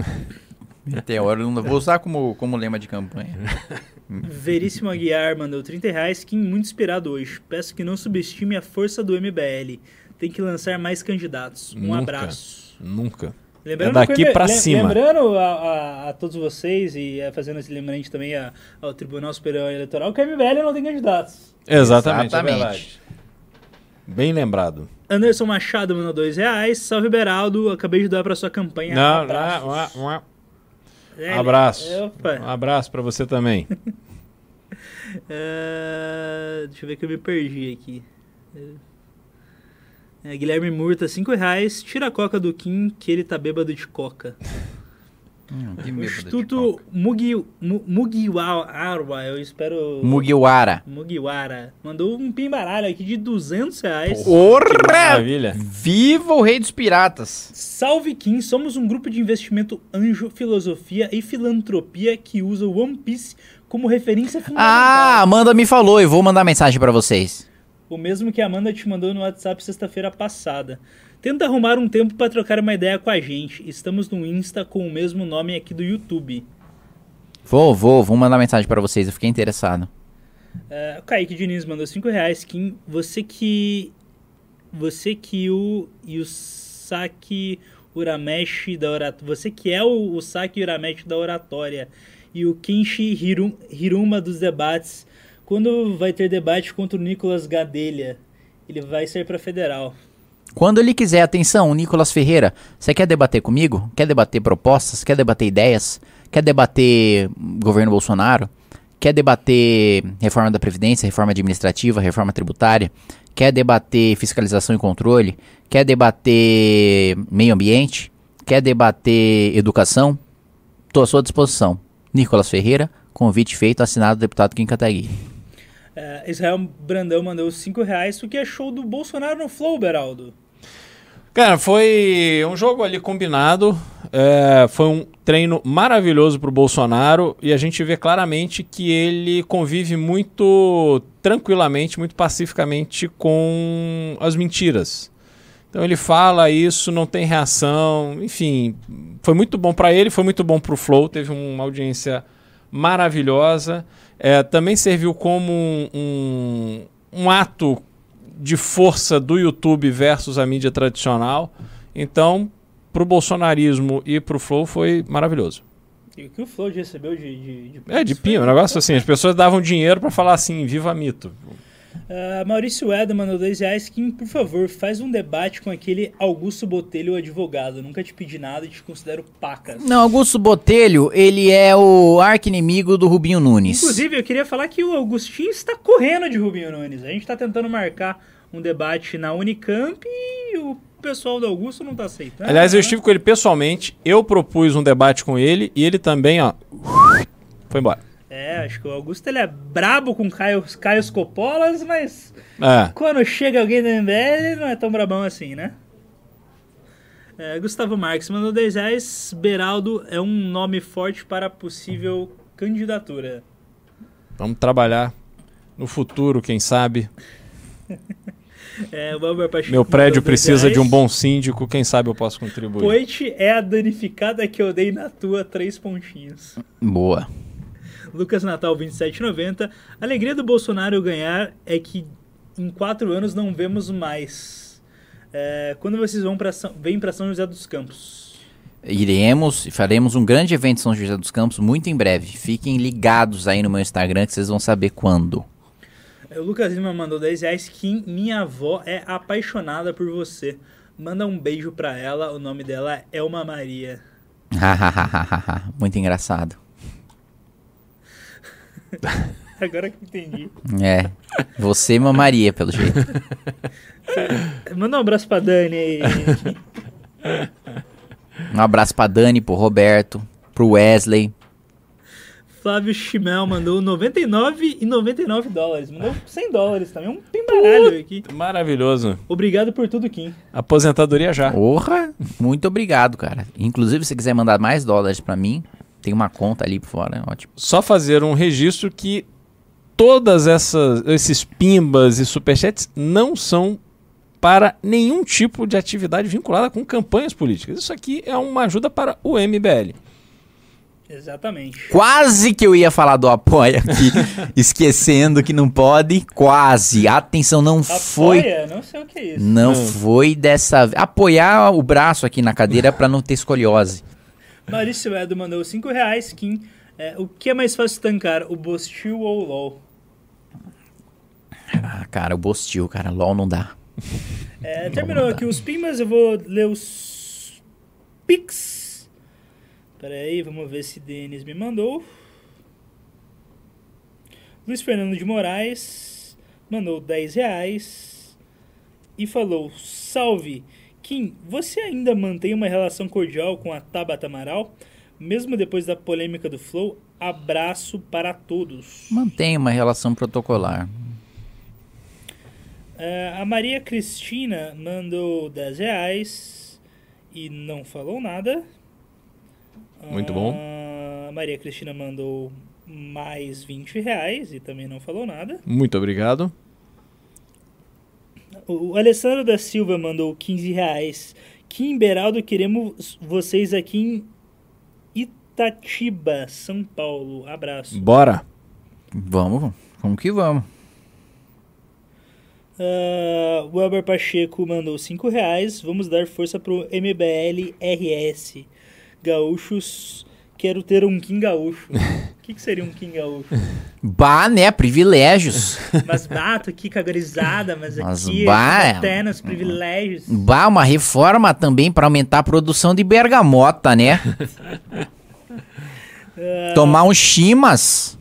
Speaker 3: Meteoro, não vou usar como, como lema de campanha.
Speaker 1: Veríssimo Aguiar mandou 30 reais. Kim, muito inspirado hoje. Peço que não subestime a força do MBL. Tem que lançar mais candidatos. Um
Speaker 2: Nunca.
Speaker 1: abraço.
Speaker 2: Nunca.
Speaker 1: Lembrando
Speaker 2: É daqui
Speaker 1: lem-
Speaker 2: cima.
Speaker 1: Lembrando a, a- a todos vocês e eh, fazendo esse lembrete também a- ao Tribunal Superior Eleitoral que o MBL não tem candidatos.
Speaker 2: Exatamente,
Speaker 3: Exatamente.
Speaker 2: é verdade. Bem lembrado.
Speaker 1: Anderson Machado mandou dois reais. Salve Beraldo, acabei de doar pra sua campanha.
Speaker 2: Não,
Speaker 1: Abraços.
Speaker 2: não, não.
Speaker 1: É,
Speaker 2: Abraço.
Speaker 1: é,
Speaker 2: Um
Speaker 1: opa.
Speaker 2: abraço pra você também.
Speaker 1: É, deixa eu ver que eu me perdi aqui. É, Guilherme Murta, 5 reais. Tira a coca do Kim, que ele tá bêbado de coca.
Speaker 3: Hum, que
Speaker 1: O Instituto. Mugi, Mugiwara, eu espero...
Speaker 3: Mugiwara.
Speaker 1: Mugiwara. Mandou um pimbaralho aqui de 200 reais.
Speaker 3: Porra!
Speaker 2: Maravilha.
Speaker 3: Viva o rei dos piratas!
Speaker 1: Salve Kim, somos um grupo de investimento anjo, filosofia e filantropia que usa o One Piece como referência fundamental.
Speaker 3: Ah, Amanda me falou e vou mandar mensagem pra vocês.
Speaker 1: O mesmo que a Amanda te mandou no WhatsApp sexta-feira passada. Tenta arrumar um tempo pra trocar uma ideia com a gente. Estamos no Insta com o mesmo nome aqui do YouTube.
Speaker 3: Vou, vou, vou mandar mensagem pra vocês, eu fiquei interessado.
Speaker 1: O Kaique Diniz mandou 5 reais. Kim, você que. Você que o. E o Saki Urameshi da oratória. Você que é o, o Saki Urameshi da oratória. E o Hirum, Hiruma dos debates. Quando vai ter debate contra o Nicolas Gadelha? Ele vai sair pra federal.
Speaker 3: Quando ele quiser, atenção, Nicolas Ferreira, você quer debater comigo? Quer debater propostas? Quer debater ideias? Quer debater governo Bolsonaro? Quer debater reforma da Previdência, reforma administrativa, reforma tributária? Quer debater fiscalização e controle? Quer debater meio ambiente? Quer debater educação? Estou à sua disposição. Nicolas Ferreira, convite feito, assinado deputado Kim Kataguiri.
Speaker 1: É, Israel Brandão mandou 5 reais. O que achou do Bolsonaro no Flow, Beraldo?
Speaker 2: Cara, foi um jogo ali combinado. é, foi um treino maravilhoso pro Bolsonaro e a gente vê claramente que ele convive muito tranquilamente, muito pacificamente com as mentiras. Então ele fala isso, não tem reação, enfim, foi muito bom pra ele, foi muito bom pro Flow, teve uma audiência maravilhosa. É, também serviu como um, um, um ato de força do YouTube versus a mídia tradicional. Então, pro bolsonarismo e pro Flow foi maravilhoso.
Speaker 1: E o que o Flow recebeu de. de, de
Speaker 2: É, de pima, um negócio assim. As pessoas davam dinheiro pra falar assim, viva mito.
Speaker 1: Ah, Maurício Eda mandou dois reais. Kim, por favor, faz um debate com aquele Augusto Botelho, o advogado. Nunca te pedi nada e te considero pacas.
Speaker 3: Não, Augusto Botelho, ele é o arqui-inimigo do Rubinho Nunes.
Speaker 1: Inclusive, eu queria falar que o Augustinho está correndo de Rubinho Nunes. A gente está tentando marcar um debate na Unicamp e o pessoal do Augusto não está aceitando.
Speaker 2: Aliás, eu
Speaker 1: né?
Speaker 2: estive com ele pessoalmente, eu propus um debate com ele e ele também, ó, foi embora.
Speaker 1: É, acho que o Augusto ele é brabo com Caio, Caio Copolas, mas
Speaker 2: É.
Speaker 1: quando chega alguém da MBL não é tão brabão assim, né? É, Gustavo Marques mandou 10 reais. Beraldo é um nome forte para possível candidatura.
Speaker 2: Vamos trabalhar no futuro, quem sabe.
Speaker 1: É,
Speaker 2: Meu prédio precisa de um bom síndico, quem sabe eu posso contribuir.
Speaker 1: Poit é a danificada que eu dei na tua, três pontinhos.
Speaker 3: Boa.
Speaker 1: Lucas Natal 2790. A alegria do Bolsonaro ganhar é que em quatro anos não vemos mais. É, quando vocês vão pra São, vêm para São José dos Campos?
Speaker 3: Iremos e faremos um grande evento em São José dos Campos muito em breve. Fiquem ligados aí no meu Instagram que vocês vão saber quando.
Speaker 1: É, O Lucas Lima mandou 10 reais. Kim, minha avó é apaixonada por você. Manda um beijo pra ela. O nome dela é Elma Maria.
Speaker 3: muito engraçado.
Speaker 1: Agora que eu entendi.
Speaker 3: É. Você mamaria, pelo jeito.
Speaker 1: Manda um abraço pra Dani aí.
Speaker 3: Um abraço pra Dani, pro Roberto, pro Wesley.
Speaker 1: Flávio Chimel mandou 99 e 99 dólares. Mandou 100 dólares também. Um pimbaralho aqui.
Speaker 2: Maravilhoso.
Speaker 1: Obrigado por tudo, Kim.
Speaker 2: Aposentadoria já.
Speaker 3: Porra! Muito obrigado, cara. Inclusive, se quiser mandar mais dólares pra mim, tem uma conta ali por fora, ótimo.
Speaker 2: Só fazer um registro que todas essas esses pimbas e superchats não são para nenhum tipo de atividade vinculada com campanhas políticas. Isso aqui é uma ajuda para o MBL.
Speaker 1: Exatamente.
Speaker 3: Quase que eu ia falar do apoia aqui, esquecendo que não pode. Quase. Atenção, não foi.
Speaker 1: Apoia? Não sei o que é isso.
Speaker 3: Não
Speaker 2: Hum.
Speaker 3: foi dessa vez. Apoiar o braço aqui na cadeira pra não ter escoliose.
Speaker 1: Maurício Edo mandou 5 reais. Kim, é, o que é mais fácil tancar, o Bostil ou o LOL?
Speaker 3: Ah, cara, o Bostil, cara. LOL não dá.
Speaker 1: É, terminou aqui os pimas, eu vou ler os pics. Pera aí, vamos ver se Denis me mandou. Luiz Fernando de Moraes mandou 10 reais e falou: Salve, Kim, você ainda mantém uma relação cordial com a Tabata Amaral? Mesmo depois da polêmica do Flow, abraço para todos.
Speaker 3: Mantém uma relação protocolar.
Speaker 1: É, a Maria Cristina mandou 10 reais e não falou nada.
Speaker 2: Muito bom.
Speaker 1: A Maria Cristina mandou mais 20 reais e também não falou nada.
Speaker 2: Muito obrigado.
Speaker 1: O Alessandro da Silva mandou 15 reais. Kim Beraldo, queremos vocês aqui em Itatiba, São Paulo. Abraço.
Speaker 2: Bora.
Speaker 3: Vamos, vamos que vamos.
Speaker 1: Ah, o Elber Pacheco mandou 5 reais. Vamos dar força pro MBL RS. Gaúchos, quero ter um Kim Gaúcho. O que, que seria um Kim Gaúcho?
Speaker 3: Bah, né? Privilégios.
Speaker 1: Mas bato aqui cagorizada, mas
Speaker 3: Mas
Speaker 1: aqui
Speaker 3: bah,
Speaker 1: até privilégios.
Speaker 3: Bah, uma reforma também pra aumentar a produção de bergamota, né? Tomar uns chimas.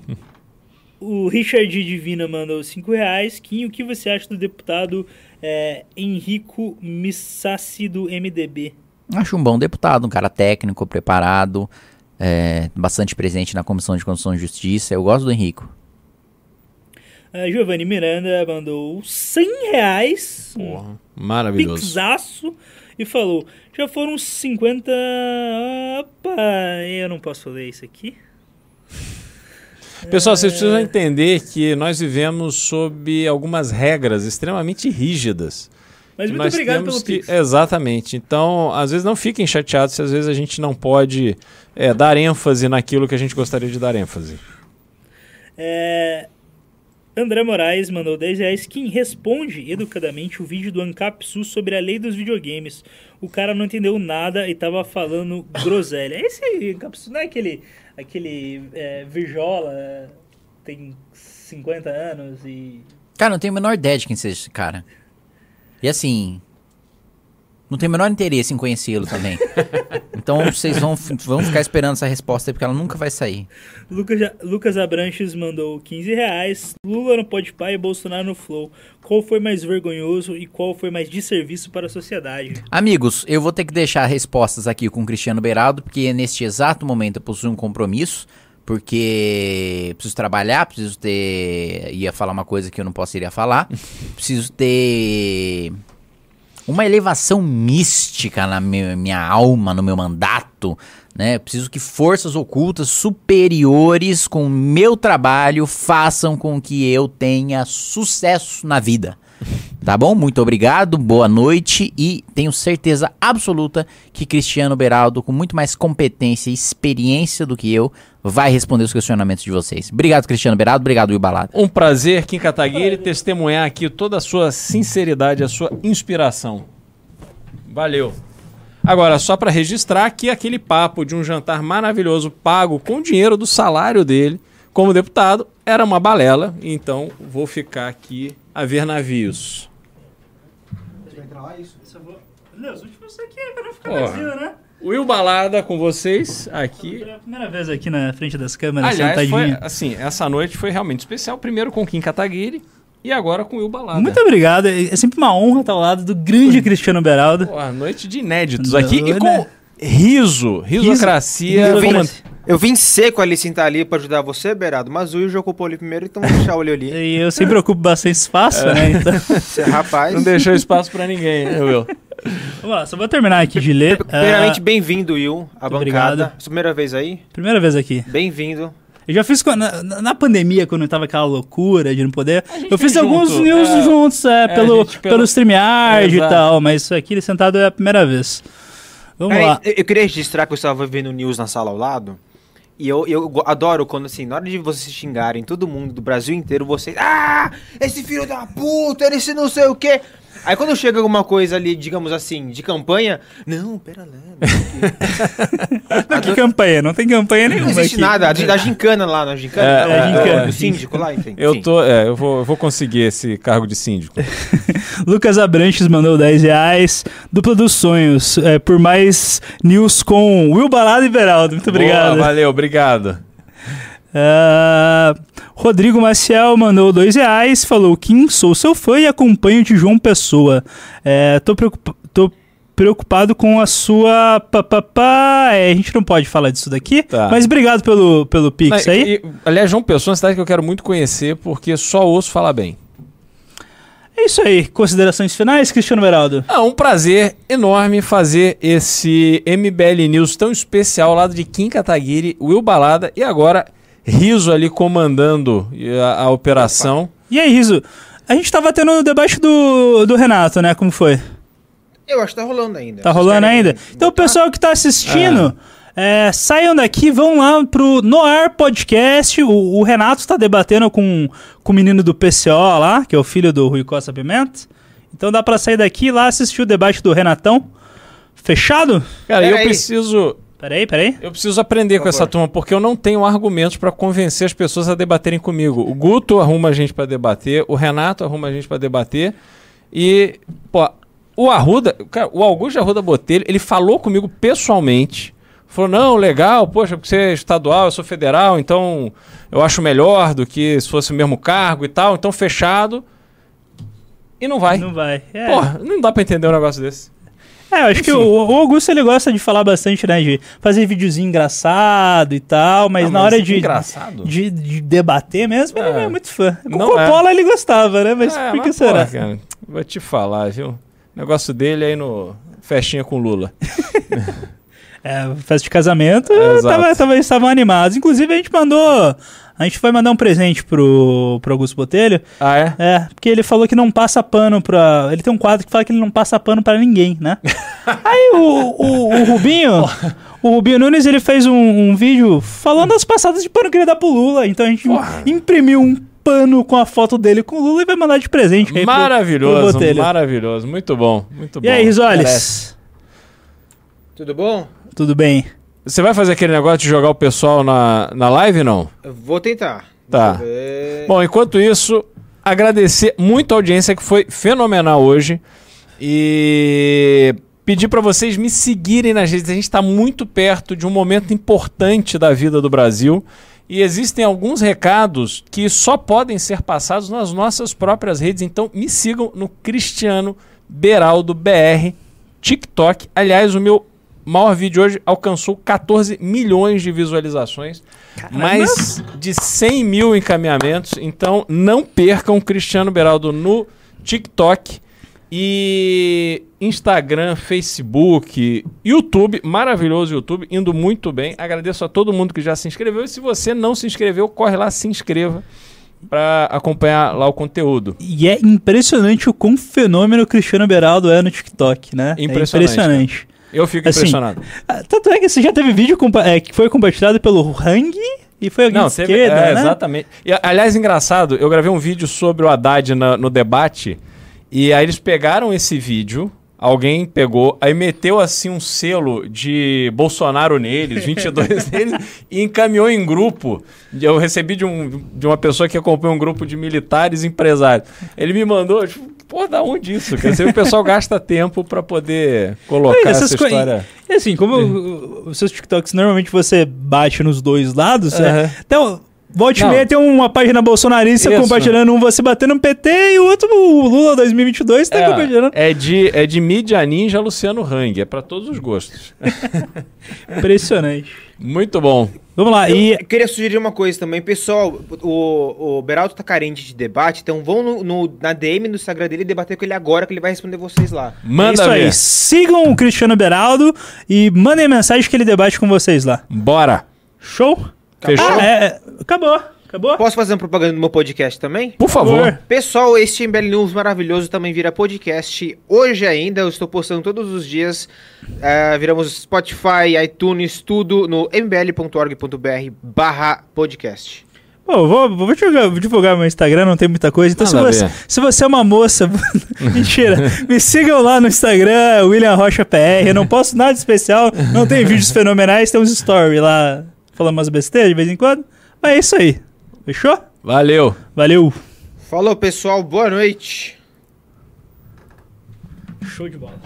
Speaker 1: O Richard Divina mandou 5 reais. Kim, o que você acha do deputado é, Henrico Missassi do MDB?
Speaker 3: Acho um bom deputado, um cara técnico, preparado, é, bastante presente na Comissão de Constituição e Justiça. Eu gosto do Henrico.
Speaker 1: A Giovanni Miranda mandou 100 reais. um
Speaker 2: Porra. Maravilhoso.
Speaker 1: pixaço e falou: já foram 50. Opa, eu não posso ler isso aqui.
Speaker 2: Pessoal, vocês precisam entender que nós vivemos sob algumas regras extremamente rígidas.
Speaker 1: Mas muito
Speaker 2: Nós
Speaker 1: obrigado pelo
Speaker 2: que-
Speaker 1: Pix.
Speaker 2: Exatamente. Então, às vezes não fiquem chateados se às vezes a gente não pode é, dar ênfase naquilo que a gente gostaria de dar ênfase.
Speaker 1: É, André Moraes mandou 10 reais. Quem responde educadamente o vídeo do Ancapsu sobre a lei dos videogames. O cara não entendeu nada e tava falando groselha. Esse Ancapsu não é aquele, aquele é, Virjola, tem 50 anos e...
Speaker 3: Cara, não tenho a menor ideia de quem seja esse cara. E assim. Não tenho o menor interesse em conhecê-lo também. então vocês vão, vão ficar esperando essa resposta aí, porque ela nunca vai sair.
Speaker 1: Lucas, Lucas Abranches mandou 15 reais. Lula no Podpah e Bolsonaro no Flow. Qual foi mais vergonhoso e qual foi mais desserviço para a sociedade?
Speaker 3: Amigos, eu vou ter que deixar respostas aqui com o Cristiano Beiraldo, porque neste exato momento eu possuo um compromisso, porque preciso trabalhar, preciso ter. ia falar uma coisa que eu não posso falar. preciso ter uma elevação mística na me- minha alma, no meu mandato, né? Preciso que forças ocultas superiores com o meu trabalho façam com que eu tenha sucesso na vida. Tá bom? Muito obrigado, boa noite e tenho certeza absoluta que Cristiano Beraldo, com muito mais competência e experiência do que eu, vai responder os questionamentos de vocês. Obrigado, Cristiano Beraldo. Obrigado, Will.
Speaker 2: Um prazer, Kim Kataguiri, testemunhar aqui toda a sua sinceridade, a sua inspiração. Valeu. Agora, só para registrar que aquele papo de um jantar maravilhoso pago com dinheiro do salário dele como deputado era uma balela, então vou ficar aqui a ver navios.
Speaker 4: Vai entrar lá, é isso?
Speaker 1: Não, os últimos aqui, não ficar vazio, né?
Speaker 2: Will Balada com vocês aqui.
Speaker 1: Pela primeira vez aqui na frente das câmeras,
Speaker 2: Aliás, foi, assim, essa noite foi realmente especial. Primeiro com Kim Kataguiri e agora com Will Balada.
Speaker 1: Muito obrigado. É é sempre uma honra estar ao lado do grande Cristiano Beraldo.
Speaker 2: Pô, noite de inéditos aqui e
Speaker 1: né?
Speaker 2: com riso, risocracia.
Speaker 5: Eu vim, eu vim seco ali sentar ali pra ajudar você, Berado, mas o Will já ocupou ali primeiro, então vou deixar ele ali.
Speaker 1: E eu sempre ocupo bastante espaço, né? Então,
Speaker 5: Você é rapaz.
Speaker 2: Não deixou espaço pra ninguém, né, Will?
Speaker 1: vamos lá, só vou terminar aqui de ler.
Speaker 5: Primeiramente,
Speaker 1: Ah,
Speaker 5: bem-vindo, Will, à bancada.
Speaker 1: obrigado.
Speaker 5: Sua primeira vez aí?
Speaker 1: primeira vez aqui.
Speaker 5: Bem-vindo.
Speaker 1: Eu já fiz na, na- pandemia, quando tava aquela loucura de não poder. Eu fiz
Speaker 2: fez
Speaker 1: alguns
Speaker 2: junto,
Speaker 1: news
Speaker 2: é.
Speaker 1: juntos, é,
Speaker 2: É,
Speaker 1: pelo,
Speaker 2: pelo-
Speaker 1: pelo StreamYard e
Speaker 2: Exato.
Speaker 1: tal, mas isso aqui sentado é a primeira vez. Vamos lá.
Speaker 5: eu, eu queria registrar que eu estava vendo news na sala ao lado. E eu, eu adoro quando, assim, na hora de vocês xingarem, todo mundo do Brasil inteiro, vocês. Ah! Esse filho da puta, esse não sei o quê. Aí quando chega alguma coisa ali, digamos assim, de campanha. Não, pera lá.
Speaker 1: Não, que campanha? Não tem campanha
Speaker 5: Não
Speaker 1: nenhuma
Speaker 5: existe
Speaker 1: aqui.
Speaker 5: nada. A, gi- a gincana lá, na gincana.
Speaker 2: É,
Speaker 5: do-
Speaker 1: é, gincana.
Speaker 5: do síndico lá, enfim.
Speaker 2: Eu tô, é, eu vou, eu vou conseguir esse cargo de síndico.
Speaker 1: Lucas Abranches mandou 10 reais. Dupla dos sonhos. é, por mais news com Will Balada e Beraldo. Muito obrigado.
Speaker 2: Boa, valeu, obrigado.
Speaker 1: Ah, Rodrigo Maciel mandou dois reais, falou: Kim, sou seu fã e acompanho de João Pessoa. É, tô, preocupa- tô preocupado com a sua. É, a gente não pode falar disso daqui,
Speaker 2: Tá.
Speaker 1: mas obrigado pelo, pelo Pix
Speaker 2: Não,
Speaker 1: aí.
Speaker 2: e- aliás, João Pessoa é uma cidade que eu quero muito conhecer porque só ouço falar bem.
Speaker 1: É isso aí. Considerações finais, Cristiano Beraldo?
Speaker 2: É um prazer enorme fazer esse MBL News tão especial ao lado de Kim Kataguiri, Will Balada e agora Riso ali comandando a, a operação.
Speaker 1: E aí, Riso? A gente tava tendo o debate do, do Renato, né? Como foi?
Speaker 5: Eu acho que tá rolando ainda.
Speaker 1: Tá rolando ainda? Então, o pessoal que tá assistindo, é, saiam daqui, vão lá pro Noar Podcast. O, o Renato tá debatendo com, com o menino do PCO lá, que é o filho do Rui Costa Pimenta. Então dá pra sair daqui e lá assistir o debate do Renatão. Fechado?
Speaker 2: Cara,
Speaker 5: Pera
Speaker 2: eu
Speaker 5: aí.
Speaker 2: preciso,
Speaker 1: Peraí, peraí.
Speaker 2: eu preciso aprender com essa turma porque eu não tenho argumentos pra convencer as pessoas a debaterem comigo. O Guto arruma a gente pra debater, o Renato arruma a gente pra debater e, pô, o Arruda, cara, o Augusto Arruda Botelho, ele falou comigo pessoalmente. Falou, não, legal, poxa, porque você é estadual, eu sou federal, então eu acho melhor do que se fosse o mesmo cargo e tal, então fechado. E não vai.
Speaker 1: Não vai. É,
Speaker 2: Porra, não dá pra entender um negócio desse.
Speaker 1: É eu acho que o, o Augusto ele gosta de falar bastante, né? De fazer videozinho engraçado e tal, mas
Speaker 2: Ah,
Speaker 1: na
Speaker 2: mas
Speaker 1: hora de,
Speaker 2: engraçado?
Speaker 1: de, de debater mesmo, ele
Speaker 2: É.
Speaker 1: não é muito fã. Com
Speaker 2: Não
Speaker 1: o
Speaker 2: é.
Speaker 1: Coppola ele gostava, né? Mas
Speaker 2: É,
Speaker 1: por que
Speaker 2: mas,
Speaker 1: será?
Speaker 2: porra, cara, vou te falar, viu? O negócio dele aí no festinha com Lula.
Speaker 1: É, festa de casamento,
Speaker 2: É,
Speaker 1: tava, tava, estavam animados. Inclusive, a gente mandou A gente vai mandar um presente pro, pro Augusto Botelho.
Speaker 2: Ah, é?
Speaker 1: É, porque ele falou que não passa pano pra. Ele tem um quadro que fala que ele não passa pano pra ninguém, né? Aí o, o, o Rubinho. O Rubinho Nunes ele fez um, um vídeo falando as passadas de pano que ele dá pro Lula. Então a gente imprimiu um pano com a foto dele com o Lula e vai mandar de presente aí pro- pro
Speaker 2: Maravilhoso,
Speaker 1: Botelho.
Speaker 2: maravilhoso. Muito bom, muito bom.
Speaker 1: E aí, Risoles?
Speaker 5: Tudo bom?
Speaker 1: Tudo bem?
Speaker 2: Você vai fazer aquele negócio de jogar o pessoal na, na live, não?
Speaker 5: Eu vou tentar.
Speaker 2: Tá. Bom, enquanto isso, agradecer muito a audiência que foi fenomenal hoje e pedir para vocês me seguirem nas redes. A gente está muito perto de um momento importante da vida do Brasil e existem alguns recados que só podem ser passados nas nossas próprias redes. Então me sigam no Cristiano Beraldo BR TikTok. Aliás, o meu maior vídeo hoje alcançou 14 milhões de visualizações, mais de 100 mil encaminhamentos. Então não percam Cristiano Beraldo no TikTok e Instagram, Facebook, YouTube, maravilhoso YouTube, indo muito bem. Agradeço a todo mundo que já se inscreveu. E se você não se inscreveu, corre lá, se inscreva para acompanhar lá o conteúdo.
Speaker 1: E é impressionante o quão fenômeno o Cristiano Beraldo é no TikTok, né?
Speaker 2: Impressionante,
Speaker 1: É impressionante.
Speaker 2: Eu fico
Speaker 1: Assim,
Speaker 2: impressionado.
Speaker 1: Ah, Tanto é que você já teve vídeo é, que foi compartilhado pelo Hang e foi alguém
Speaker 2: Não, teve,
Speaker 1: esquerda,
Speaker 2: é,
Speaker 1: né?
Speaker 2: exatamente. E, aliás, engraçado, eu gravei um vídeo sobre o Haddad na- no debate, e aí eles pegaram esse vídeo, alguém pegou, aí meteu assim um selo de Bolsonaro neles, 22 neles, e encaminhou em grupo. Eu recebi de, um, de uma pessoa que acompanha um grupo de militares e empresários. Ele me mandou, tipo, pô, da onde isso? Quer dizer, o pessoal gasta tempo pra poder colocar
Speaker 1: É, essas
Speaker 2: essa história.
Speaker 1: E assim, como o- os seus TikToks normalmente você bate nos dois lados,
Speaker 2: Aham.
Speaker 1: é, então. Volte e
Speaker 2: Não.
Speaker 1: meia tem uma página bolsonarista
Speaker 2: Isso.
Speaker 1: compartilhando um você batendo no PT e o outro o Lula 2022 tá compartilhando.
Speaker 2: É, é de, é de mídia ninja Luciano Hang, é pra todos os gostos.
Speaker 1: Impressionante.
Speaker 2: Muito bom.
Speaker 1: Vamos lá, e
Speaker 5: Eu queria sugerir uma coisa também, pessoal. O, o Beraldo tá carente de debate, então vão no, no- na DM no Instagram dele debater com ele agora, que ele vai responder vocês lá.
Speaker 1: é
Speaker 2: Manda
Speaker 1: isso aí.
Speaker 2: ver.
Speaker 1: Sigam o Cristiano Beraldo e mandem mensagem que ele debate com vocês lá.
Speaker 2: Bora.
Speaker 1: Show?
Speaker 2: Fechou?
Speaker 1: Ah, é, é, acabou. Acabou?
Speaker 5: Posso fazer uma propaganda no meu podcast também?
Speaker 2: Por favor.
Speaker 5: Pessoal, este MBL News maravilhoso também vira podcast hoje ainda. Eu estou postando todos os dias. Eh, viramos Spotify, iTunes, tudo no mbl.org.br barra podcast.
Speaker 1: Pô, vou, vou divulgar, vou divulgar meu Instagram, não tem muita coisa. Então, se
Speaker 2: Nada
Speaker 1: você, se você é uma moça. Mentira. me sigam lá no Instagram, William Rocha PR. Eu não posto nada especial, não tem vídeos fenomenais, tem uns stories lá falando umas besteiras de vez em quando. Mas é isso aí. Fechou?
Speaker 2: Valeu.
Speaker 1: Valeu.
Speaker 5: Falou, pessoal. Boa noite.
Speaker 1: Show de bola.